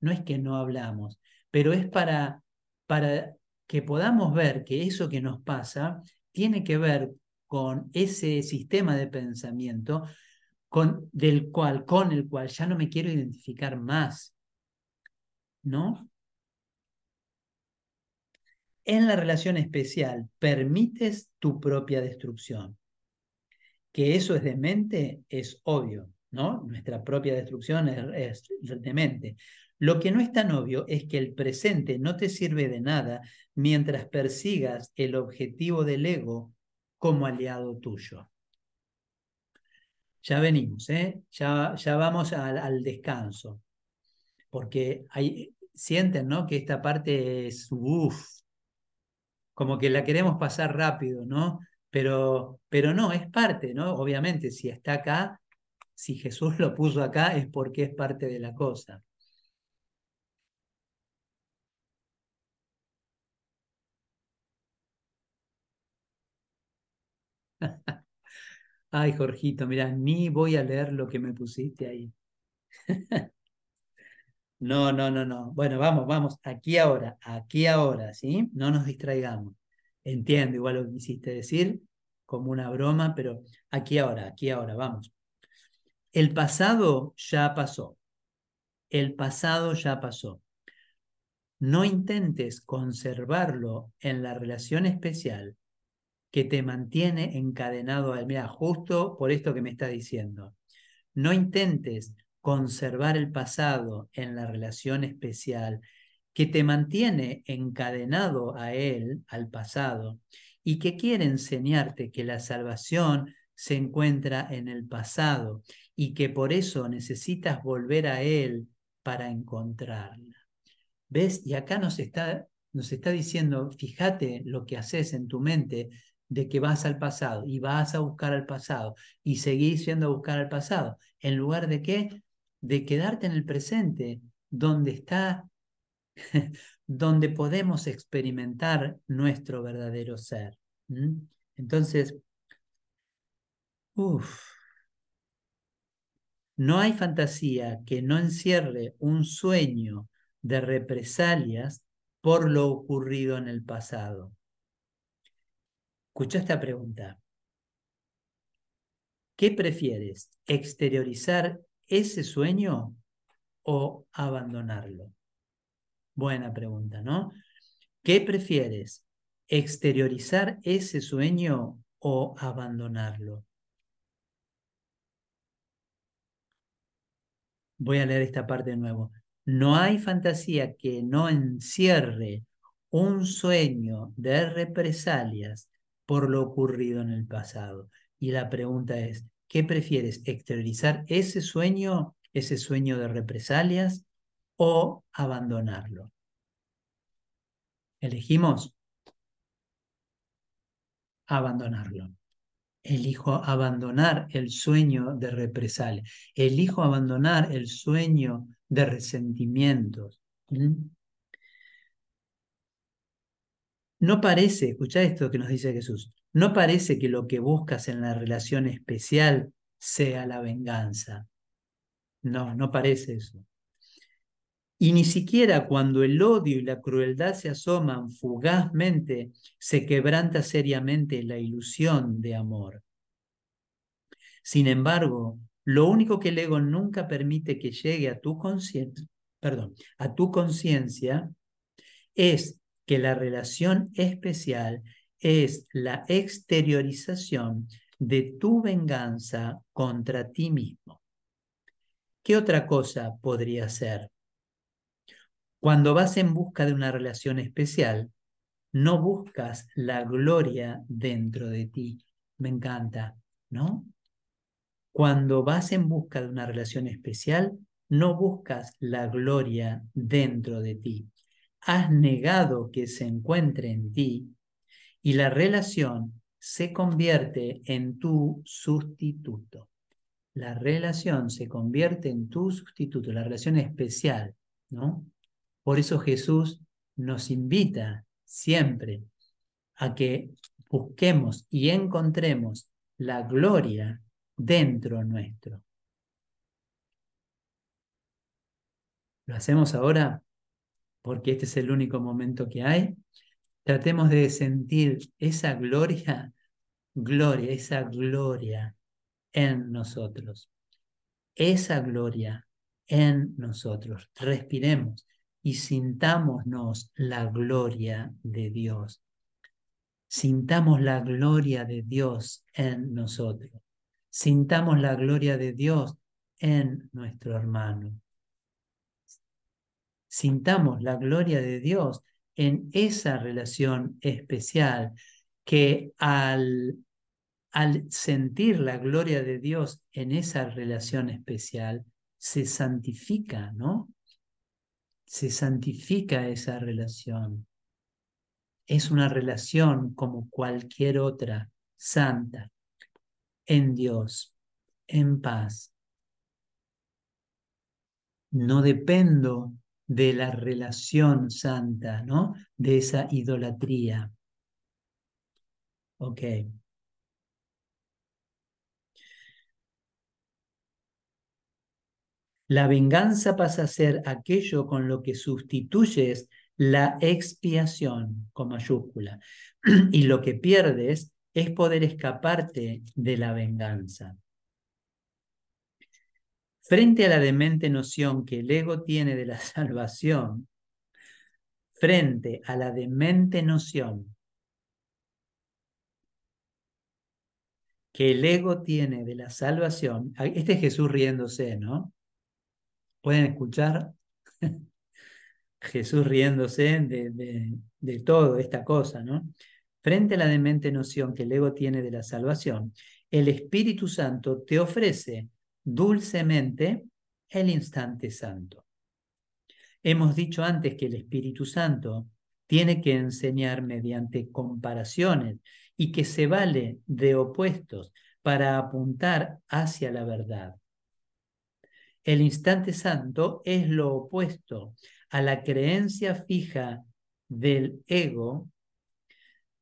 No es que no hablamos, pero es para, para que podamos ver que eso que nos pasa tiene que ver con ese sistema de pensamiento con, del cual, con el cual ya no me quiero identificar más. ¿No? En la relación especial, permites tu propia destrucción. Que eso es demente es obvio, ¿no? Nuestra propia destrucción es, es demente. Lo que no es tan obvio es que el presente no te sirve de nada mientras persigas el objetivo del ego como aliado tuyo. Ya venimos, ¿eh? ya, ya vamos al, descanso, porque hay, sienten ¿no? que esta parte es, uff, como que la queremos pasar rápido, ¿no? Pero, pero no, es parte, ¿no? Obviamente, si está acá, Si Jesús lo puso acá es porque es parte de la cosa. Ay, Jorgito, mira, ni voy a leer lo que me pusiste ahí. No, no, no, no. Bueno, vamos, vamos, aquí ahora, aquí ahora, ¿sí? No nos distraigamos. Entiendo igual lo que quisiste decir, como una broma, pero aquí ahora, aquí ahora, vamos. El pasado ya pasó. El pasado ya pasó. No intentes conservarlo en la relación especial que te mantiene encadenado al... Mira, justo por esto que me está diciendo. No intentes conservar el pasado en la relación especial que te mantiene encadenado a él, al pasado, y que quiere enseñarte que la salvación se encuentra en el pasado y que por eso necesitas volver a él para encontrarla. ¿Ves? Y acá nos está, nos está diciendo, fíjate lo que haces en tu mente de que vas al pasado y vas a buscar al pasado y seguís yendo a buscar al pasado, en lugar de qué? de quedarte en el presente, donde está, donde podemos experimentar nuestro verdadero ser. Entonces, uff, no hay fantasía que no encierre un sueño de represalias por lo ocurrido en el pasado. Escucha esta pregunta. ¿Qué prefieres? ¿Exteriorizar ese sueño o abandonarlo? Buena pregunta, ¿no? ¿Qué prefieres? ¿Exteriorizar ese sueño o abandonarlo? Voy a leer esta parte de nuevo. No hay fantasía que no encierre un sueño de represalias por lo ocurrido en el pasado. Y la pregunta es, ¿Qué prefieres? ¿Exteriorizar ese sueño, ese sueño de represalias o abandonarlo? Elegimos abandonarlo. Elijo abandonar el sueño de represalia. Elijo abandonar el sueño de resentimientos. ¿Mm? No parece, escucha esto que nos dice Jesús, no parece que lo que buscas en la relación especial sea la venganza. No, no parece eso. Y ni siquiera cuando el odio y la crueldad se asoman fugazmente, se quebranta seriamente la ilusión de amor. Sin embargo, lo único que el ego nunca permite que llegue a tu conciencia, perdón, a tu conciencia es que la relación especial es la exteriorización de tu venganza contra ti mismo. ¿Qué otra cosa podría ser? Cuando vas en busca de una relación especial, no buscas la gloria dentro de ti. Me encanta, ¿no? Cuando vas en busca de una relación especial, no buscas la gloria dentro de ti. Has negado que se encuentre en ti y la relación se convierte en tu sustituto. La relación se convierte en tu sustituto, la relación especial, ¿no? Por eso Jesús nos invita siempre a que busquemos y encontremos la gloria dentro nuestro. Lo hacemos ahora porque este es el único momento que hay Tratemos de sentir esa gloria, gloria, esa gloria en nosotros. Esa gloria en nosotros. Respiremos y sintámonos la gloria de Dios. Sintamos la gloria de Dios en nosotros. Sintamos la gloria de Dios en nuestro hermano. Sintamos la gloria de Dios en esa relación especial que al, al sentir la gloria de Dios en esa relación especial, se santifica, ¿no? Se santifica esa relación. Es una relación como cualquier otra, santa, en Dios, en paz, No dependo de la relación santa, ¿no? De esa idolatría. Ok. La venganza pasa a ser aquello con lo que sustituyes la expiación con mayúscula. Y lo que pierdes es poder escaparte de la venganza. Frente a la demente noción que el ego tiene de la salvación, frente a la demente noción que el ego tiene de la salvación, este es Jesús riéndose, ¿no? ¿Pueden escuchar? Jesús riéndose de, de, de todo esta cosa, ¿no? Frente a la demente noción que el ego tiene de la salvación, el Espíritu Santo te ofrece dulcemente el instante santo. Hemos dicho antes que el Espíritu Santo tiene que enseñar mediante comparaciones y que se vale de opuestos para apuntar hacia la verdad. El instante santo es lo opuesto a la creencia fija del ego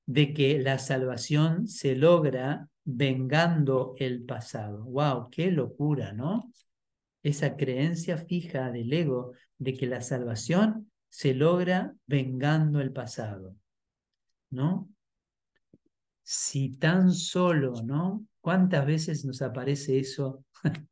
de que la salvación se logra vengando el pasado. ¡Wow! ¡Qué locura, ¿no? Esa creencia fija del ego de que la salvación se logra vengando el pasado, ¿no? Si tan solo, ¿no? ¿Cuántas veces nos aparece eso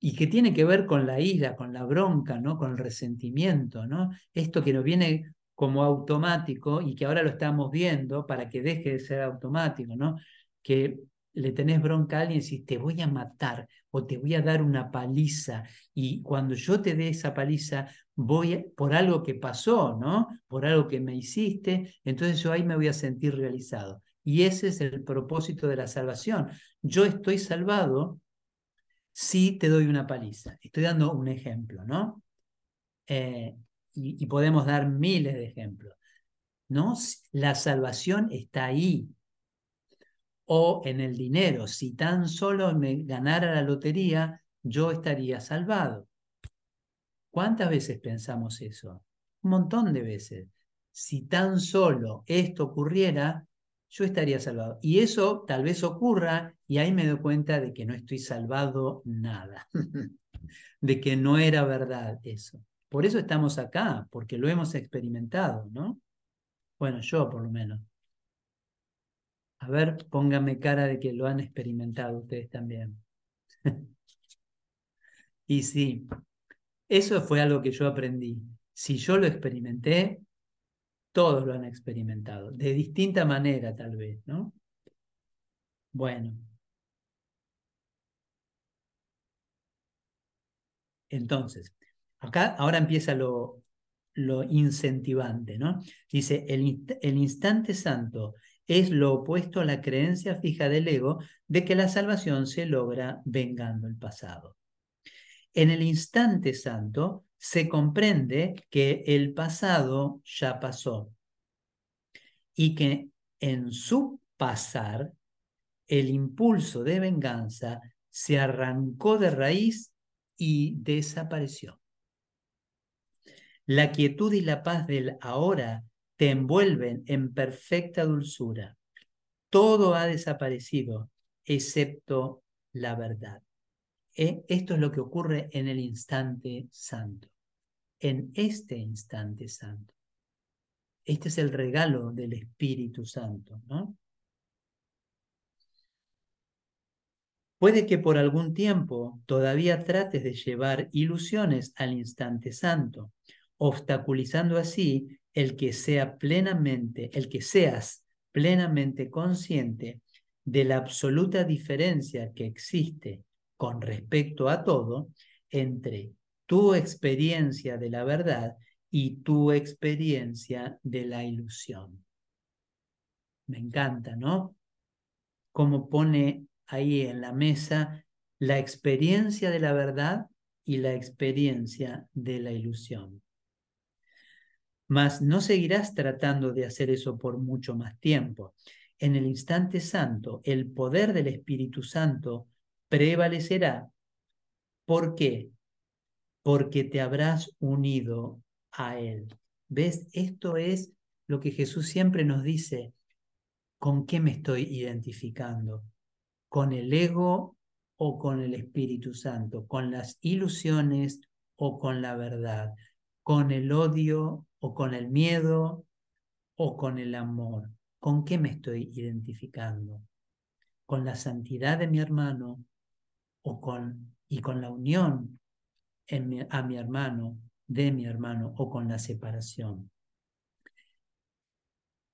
y que tiene que ver con la ira, con la bronca, ¿no? con el resentimiento, ¿no? Esto que nos viene como automático y que ahora lo estamos viendo para que deje de ser automático, ¿no? Que le tenés bronca a alguien y decís, te voy a matar o te voy a dar una paliza y cuando yo te dé esa paliza voy por algo que pasó, ¿no? Por algo que me hiciste, entonces yo ahí me voy a sentir realizado. Y ese es el propósito de la salvación. Yo estoy salvado si te doy una paliza. Estoy dando un ejemplo, ¿no? Eh, y, podemos dar miles de ejemplos. ¿no? La salvación está ahí. O en el dinero. Si tan solo me ganara la lotería, yo estaría salvado. ¿Cuántas veces pensamos eso? Un montón de veces. Si tan solo esto ocurriera, yo estaría salvado. Y eso tal vez ocurra y ahí me doy cuenta de que no estoy salvado nada, de que no era verdad eso. Por eso estamos acá, porque lo hemos experimentado, ¿no? Bueno, yo por lo menos. A ver, pónganme cara de que lo han experimentado ustedes también. y sí, eso fue algo que yo aprendí. Si yo lo experimenté, todos lo han experimentado, de distinta manera tal vez, ¿no? Bueno. Entonces, acá ahora empieza lo, lo incentivante, ¿no? Dice, el, el instante santo es lo opuesto a la creencia fija del ego de que la salvación se logra vengando el pasado. En el instante santo se comprende que el pasado ya pasó y que en su pasar el impulso de venganza se arrancó de raíz y desapareció. La quietud y la paz del ahora te envuelven en perfecta dulzura. Todo ha desaparecido excepto la verdad. Eh, esto es lo que ocurre en el instante santo, en este instante santo. Este es el regalo del Espíritu Santo. Puede que por algún tiempo todavía trates de llevar ilusiones al instante santo, obstaculizando así el que sea plenamente, el que seas plenamente consciente de la absoluta diferencia que existe con respecto a todo entre tu experiencia de la verdad y tu experiencia de la ilusión. Me encanta, ¿no? Cómo pone ahí en la mesa la experiencia de la verdad y la experiencia de la ilusión. Mas no seguirás tratando de hacer eso por mucho más tiempo. En el instante santo, el poder del Espíritu Santo prevalecerá. ¿Por qué? porque te habrás unido a Él. ¿Ves? Esto es lo que Jesús siempre nos dice. ¿Con qué me estoy identificando? ¿Con el ego o con el Espíritu Santo? ¿Con las ilusiones o con la verdad? ¿Con el odio o con el miedo o con el amor? ¿Con qué me estoy identificando? ¿Con la santidad de mi hermano o con, y con la unión a mi hermano, de mi hermano o con la separación?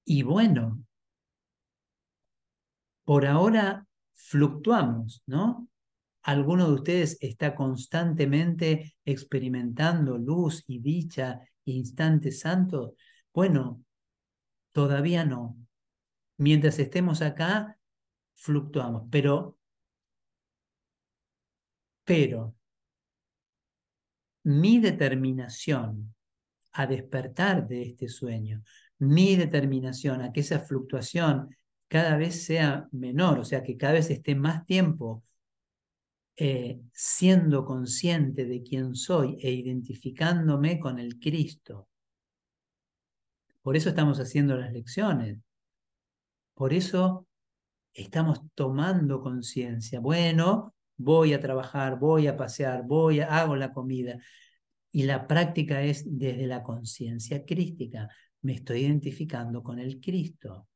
Y bueno, por ahora fluctuamos, ¿no? ¿Alguno de ustedes está constantemente experimentando luz y dicha instantes santos? Bueno, todavía no. Mientras estemos acá, fluctuamos, pero, pero mi determinación a despertar de este sueño, mi determinación a que esa fluctuación cada vez sea menor, o sea, que cada vez esté más tiempo eh, siendo consciente de quién soy e identificándome con el Cristo. Por eso estamos haciendo las lecciones. Por eso estamos tomando conciencia. Bueno, voy a trabajar, voy a pasear, voy a, hago la comida. Y la práctica es desde la conciencia crística. Me estoy identificando con el Cristo.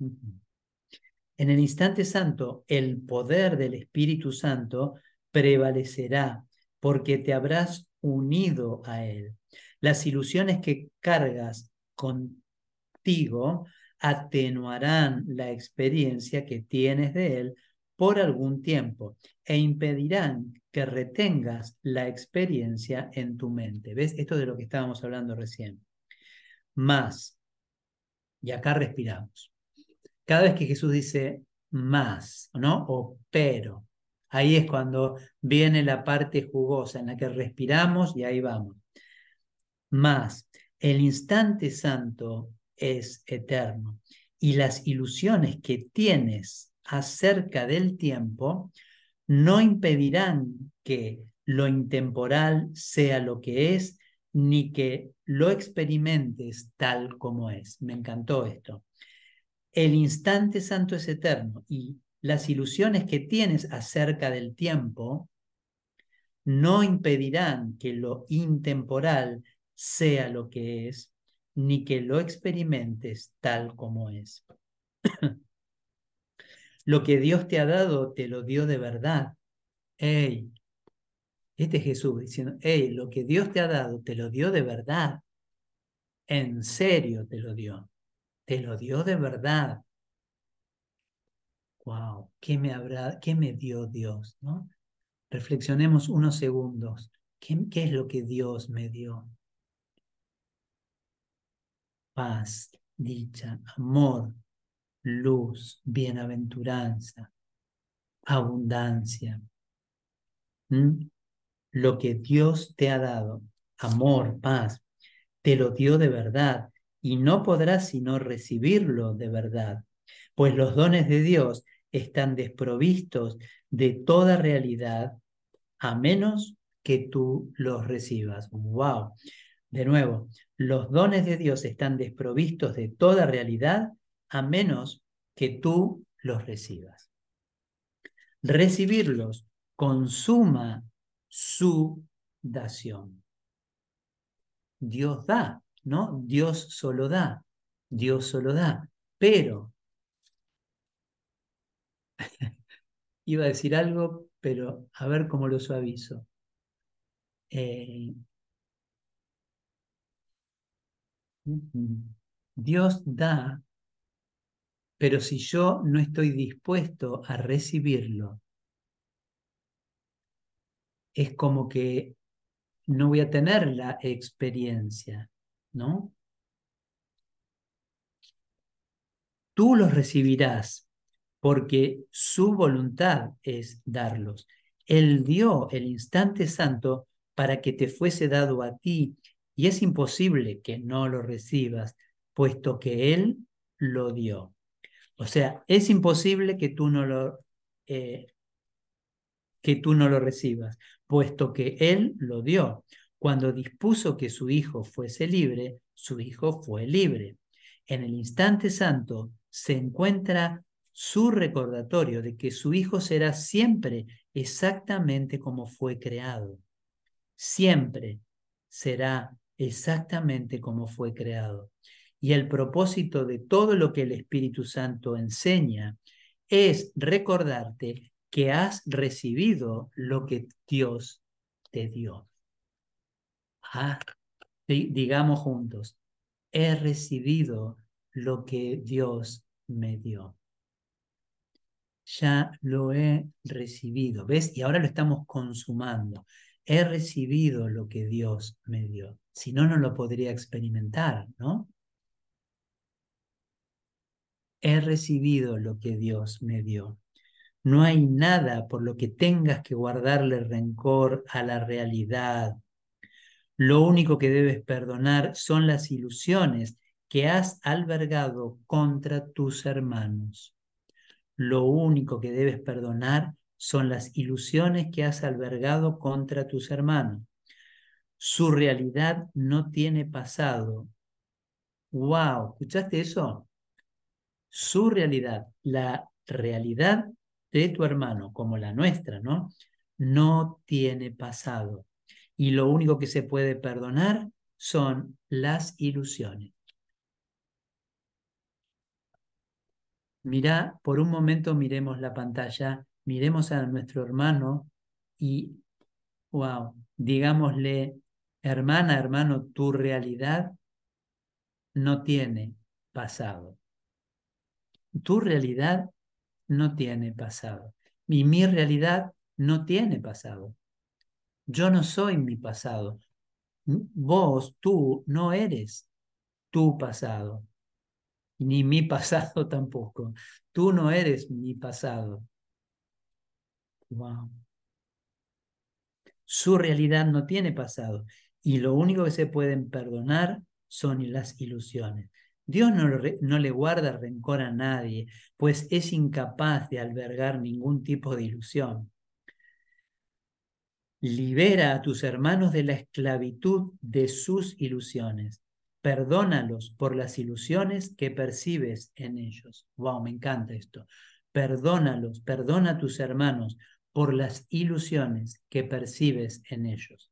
En el instante santo, el poder del Espíritu Santo prevalecerá porque te habrás unido a Él. Las ilusiones que cargas contigo atenuarán la experiencia que tienes de Él por algún tiempo e impedirán que retengas la experiencia en tu mente. ¿Ves? Esto de lo que estábamos hablando recién. Más, y acá respiramos. Cada vez que Jesús dice más, ¿no? O pero, ahí es cuando viene la parte jugosa en la que respiramos y ahí vamos. Más, el instante santo es eterno y las ilusiones que tienes acerca del tiempo no impedirán que lo intemporal sea lo que es, ni que lo experimentes tal como es. Me encantó esto. El instante santo es eterno y las ilusiones que tienes acerca del tiempo no impedirán que lo intemporal sea lo que es, ni que lo experimentes tal como es. lo que Dios te ha dado, te lo dio de verdad. Ey, este es Jesús diciendo, hey, lo que Dios te ha dado, te lo dio de verdad. En serio te lo dio te lo dio de verdad. Wow, ¿qué me habrá, qué me dio Dios? ¿no? Reflexionemos unos segundos. ¿Qué, ¿Qué es lo que Dios me dio? Paz, dicha, amor, luz, bienaventuranza, abundancia. ¿Mm? Lo que Dios te ha dado, amor, paz, te lo dio de verdad y no podrás sino recibirlo de verdad, pues los dones de Dios están desprovistos de toda realidad a menos que tú los recibas. ¡Wow! De nuevo, los dones de Dios están desprovistos de toda realidad a menos que tú los recibas. Recibirlos consuma su dación. Dios da, ¿no? Dios solo da, Dios solo da, pero iba a decir algo, pero a ver cómo lo suavizo. Eh, Dios da, pero si yo no estoy dispuesto a recibirlo, es como que no voy a tener la experiencia. ¿No? Tú los recibirás porque su voluntad es darlos. Él dio el instante santo para que te fuese dado a ti y es imposible que no lo recibas, puesto que Él lo dio. O sea, es imposible que tú no lo, eh, que tú no lo recibas, puesto que Él lo dio. Cuando dispuso que su Hijo fuese libre, su Hijo fue libre. En el instante santo se encuentra su recordatorio de que su Hijo será siempre exactamente como fue creado. Siempre será exactamente como fue creado. Y el propósito de todo lo que el Espíritu Santo enseña es recordarte que has recibido lo que Dios te dio. Ah, digamos juntos, he recibido lo que Dios me dio. Ya lo he recibido, ¿ves? Y ahora lo estamos consumando. He recibido lo que Dios me dio. Si no, no lo podría experimentar, ¿no? He recibido lo que Dios me dio. No hay nada por lo que tengas que guardarle rencor a la realidad. Lo único que debes perdonar son las ilusiones que has albergado contra tus hermanos. Lo único que debes perdonar son las ilusiones que has albergado contra tus hermanos. Su realidad no tiene pasado. ¡Wow! ¿Escuchaste eso? Su realidad, la realidad de tu hermano como la nuestra, ¿no? No tiene pasado. Y lo único que se puede perdonar son las ilusiones. Mira, por un momento miremos la pantalla, miremos a nuestro hermano y, wow, digámosle, hermana, hermano, tu realidad no tiene pasado. Tu realidad no tiene pasado. Y mi realidad no tiene pasado. Yo no soy mi pasado. Vos, tú, no eres tu pasado. Ni mi pasado tampoco. Tú no eres mi pasado. Wow. Su realidad no tiene pasado. Y lo único que se pueden perdonar son las ilusiones. Dios no, le guarda rencor a nadie, pues es incapaz de albergar ningún tipo de ilusión. Libera a tus hermanos de la esclavitud de sus ilusiones. Perdónalos por las ilusiones que percibes en ellos. Wow, me encanta esto. Perdónalos, perdona a tus hermanos por las ilusiones que percibes en ellos.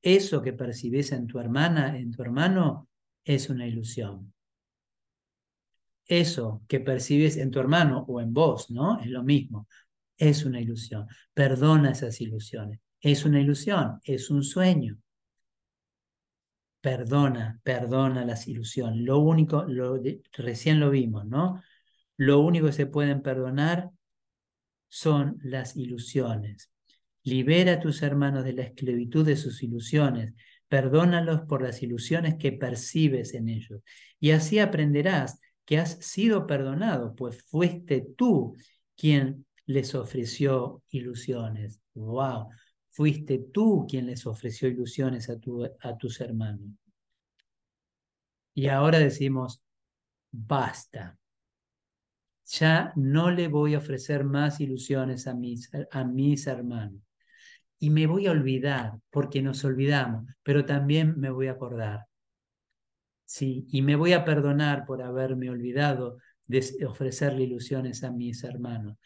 Eso que percibes en tu hermana, en tu hermano, es una ilusión eso que percibes en tu hermano o en vos, ¿no? Es lo mismo. Es una ilusión. Perdona esas ilusiones. Es una ilusión, es un sueño. Perdona, perdona las ilusiones. Lo único, lo recién lo vimos, ¿no? Lo único que se pueden perdonar son las ilusiones. Libera a tus hermanos de la esclavitud de sus ilusiones. Perdónalos por las ilusiones que percibes en ellos. Y así aprenderás que has sido perdonado, pues fuiste tú quien les ofreció ilusiones. ¡Wow! Fuiste tú quien les ofreció ilusiones a, tus hermanos. Y ahora decimos, basta. Ya no le voy a ofrecer más ilusiones a mis, a mis hermanos. Y me voy a olvidar, porque nos olvidamos, pero también me voy a acordar. ¿sí? Y me voy a perdonar por haberme olvidado de ofrecerle ilusiones a mis hermanos.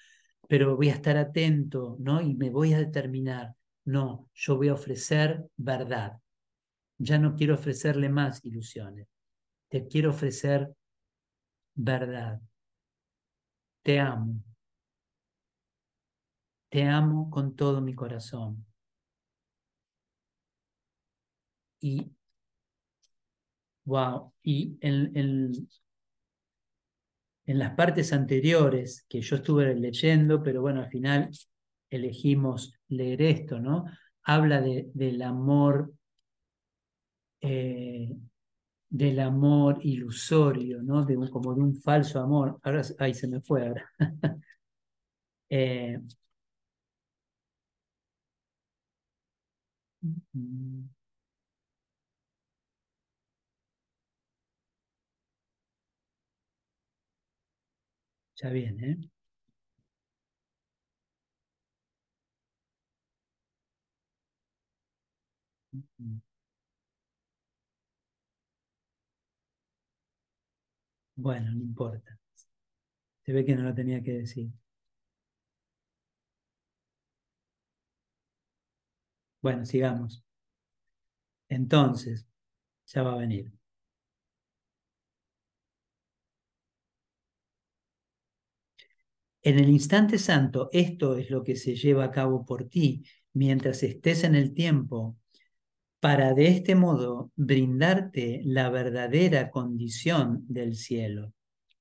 Pero voy a estar atento, ¿no? Y me voy a determinar, no, yo voy a ofrecer verdad. Ya no quiero ofrecerle más ilusiones. Te quiero ofrecer verdad. Te amo. Te amo con todo mi corazón. Y Wow. Y en, en, las partes anteriores que yo estuve leyendo, pero bueno, al final elegimos leer esto, ¿no? Habla de, del amor, eh, del amor ilusorio, ¿no? De como de un falso amor. Ahora, ahí se me fue ahora. eh, Ya viene, ¿eh? Bueno, no importa. Se ve que no lo tenía que decir. Bueno, sigamos. Entonces, ya va a venir. En el instante santo, esto es lo que se lleva a cabo por ti mientras estés en el tiempo, para de este modo brindarte la verdadera condición del cielo.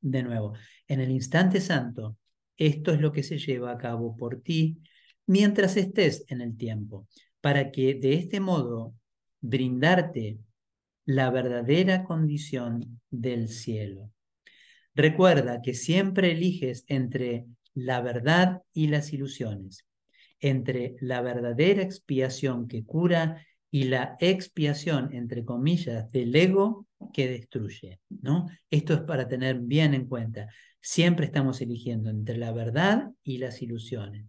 De nuevo, en el instante santo, esto es lo que se lleva a cabo por ti mientras estés en el tiempo, para que de este modo brindarte la verdadera condición del cielo. Recuerda que siempre eliges entre la verdad y las ilusiones, entre la verdadera expiación que cura y la expiación, entre comillas, del ego que destruye. ¿no? Esto es para tener bien en cuenta. Siempre estamos eligiendo entre la verdad y las ilusiones.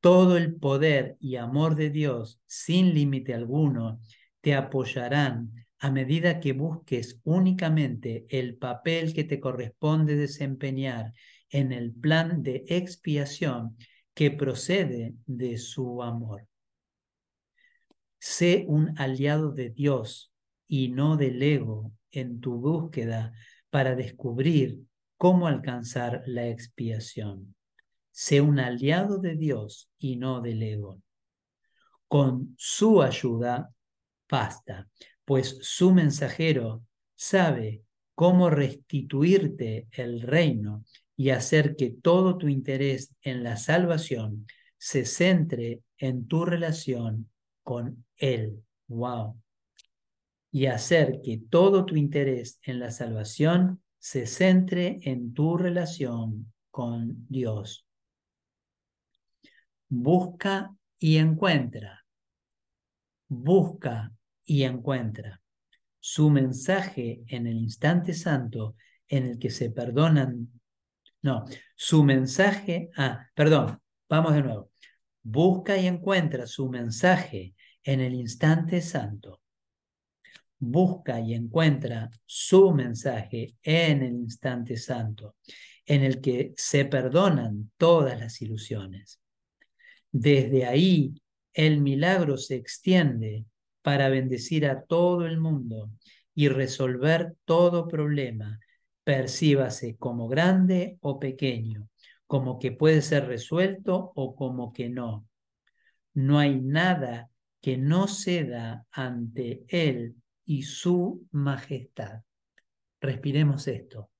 Todo el poder y amor de Dios, sin límite alguno, te apoyarán a medida que busques únicamente el papel que te corresponde desempeñar en el plan de expiación que procede de su amor. Sé un aliado de Dios y no del ego en tu búsqueda para descubrir cómo alcanzar la expiación. Sé un aliado de Dios y no del ego. Con su ayuda basta, pues su mensajero sabe cómo restituirte el reino y hacer que todo tu interés en la salvación se centre en tu relación con Él. Wow. Y hacer que todo tu interés en la salvación se centre en tu relación con Dios. Busca y encuentra. Busca y encuentra su mensaje en el instante santo en el que se perdonan. No, su mensaje, ah, perdón, vamos de nuevo. Busca y encuentra su mensaje en el instante santo. Busca y encuentra su mensaje en el instante santo, en el que se perdonan todas las ilusiones. Desde ahí el milagro se extiende para bendecir a todo el mundo y resolver todo problema, percíbase como grande o pequeño, como que puede ser resuelto o como que no. No hay nada que no ceda ante Él y su majestad. Respiremos esto.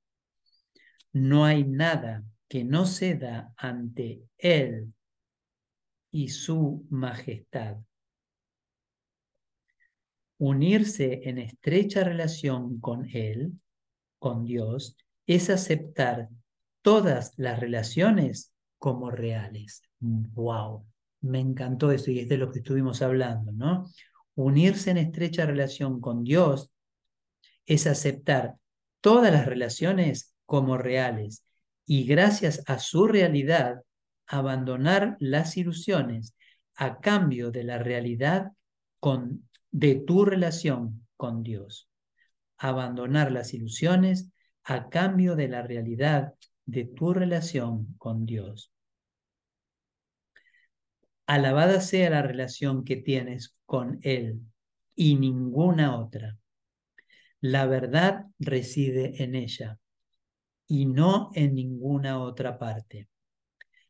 No hay nada que no ceda ante Él y su majestad. Unirse en estrecha relación con Él, con Dios, es aceptar todas las relaciones como reales. ¡Wow! Me encantó eso y es de lo que estuvimos hablando, ¿no? Unirse en estrecha relación con Dios es aceptar todas las relaciones como reales y gracias a su realidad abandonar las ilusiones a cambio de la realidad con de tu relación con Dios. Abandonar las ilusiones a cambio de la realidad de tu relación con Dios. Alabada sea la relación que tienes con Él y ninguna otra. La verdad reside en ella y no en ninguna otra parte.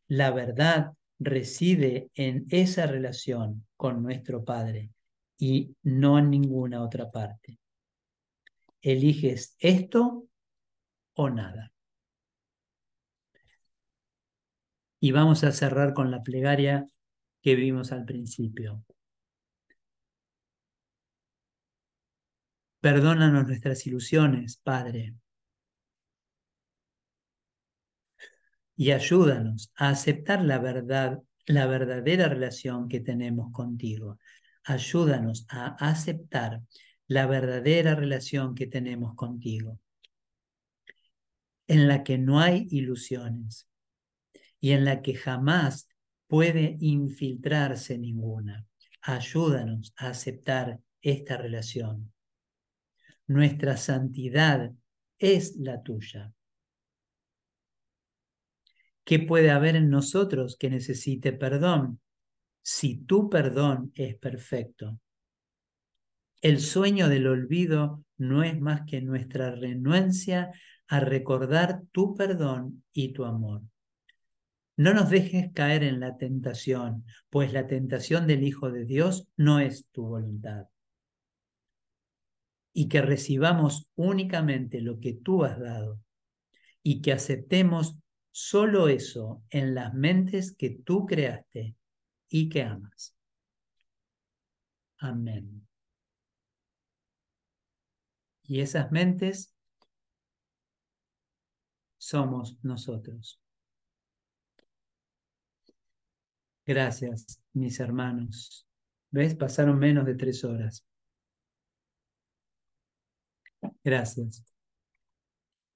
La verdad reside en esa relación con nuestro Padre y no en ninguna otra parte. Eliges esto o nada. Y vamos a cerrar con la plegaria que vimos al principio. Perdónanos nuestras ilusiones, Padre, y ayúdanos a aceptar la verdad, la verdadera relación que tenemos contigo, ayúdanos a aceptar la verdadera relación que tenemos contigo. en la que no hay ilusiones y en la que jamás puede infiltrarse ninguna. Ayúdanos a aceptar esta relación. Nuestra santidad es la tuya. ¿Qué puede haber en nosotros que necesite perdón? Si tu perdón es perfecto. El sueño del olvido no es más que nuestra renuencia a recordar tu perdón y tu amor. No nos dejes caer en la tentación, pues la tentación del Hijo de Dios no es tu voluntad. Y que recibamos únicamente lo que tú has dado y que aceptemos solo eso en las mentes que tú creaste y que amas. Amén. Y esas mentes somos nosotros. Gracias, mis hermanos. ¿Ves? Pasaron menos de tres horas. Gracias.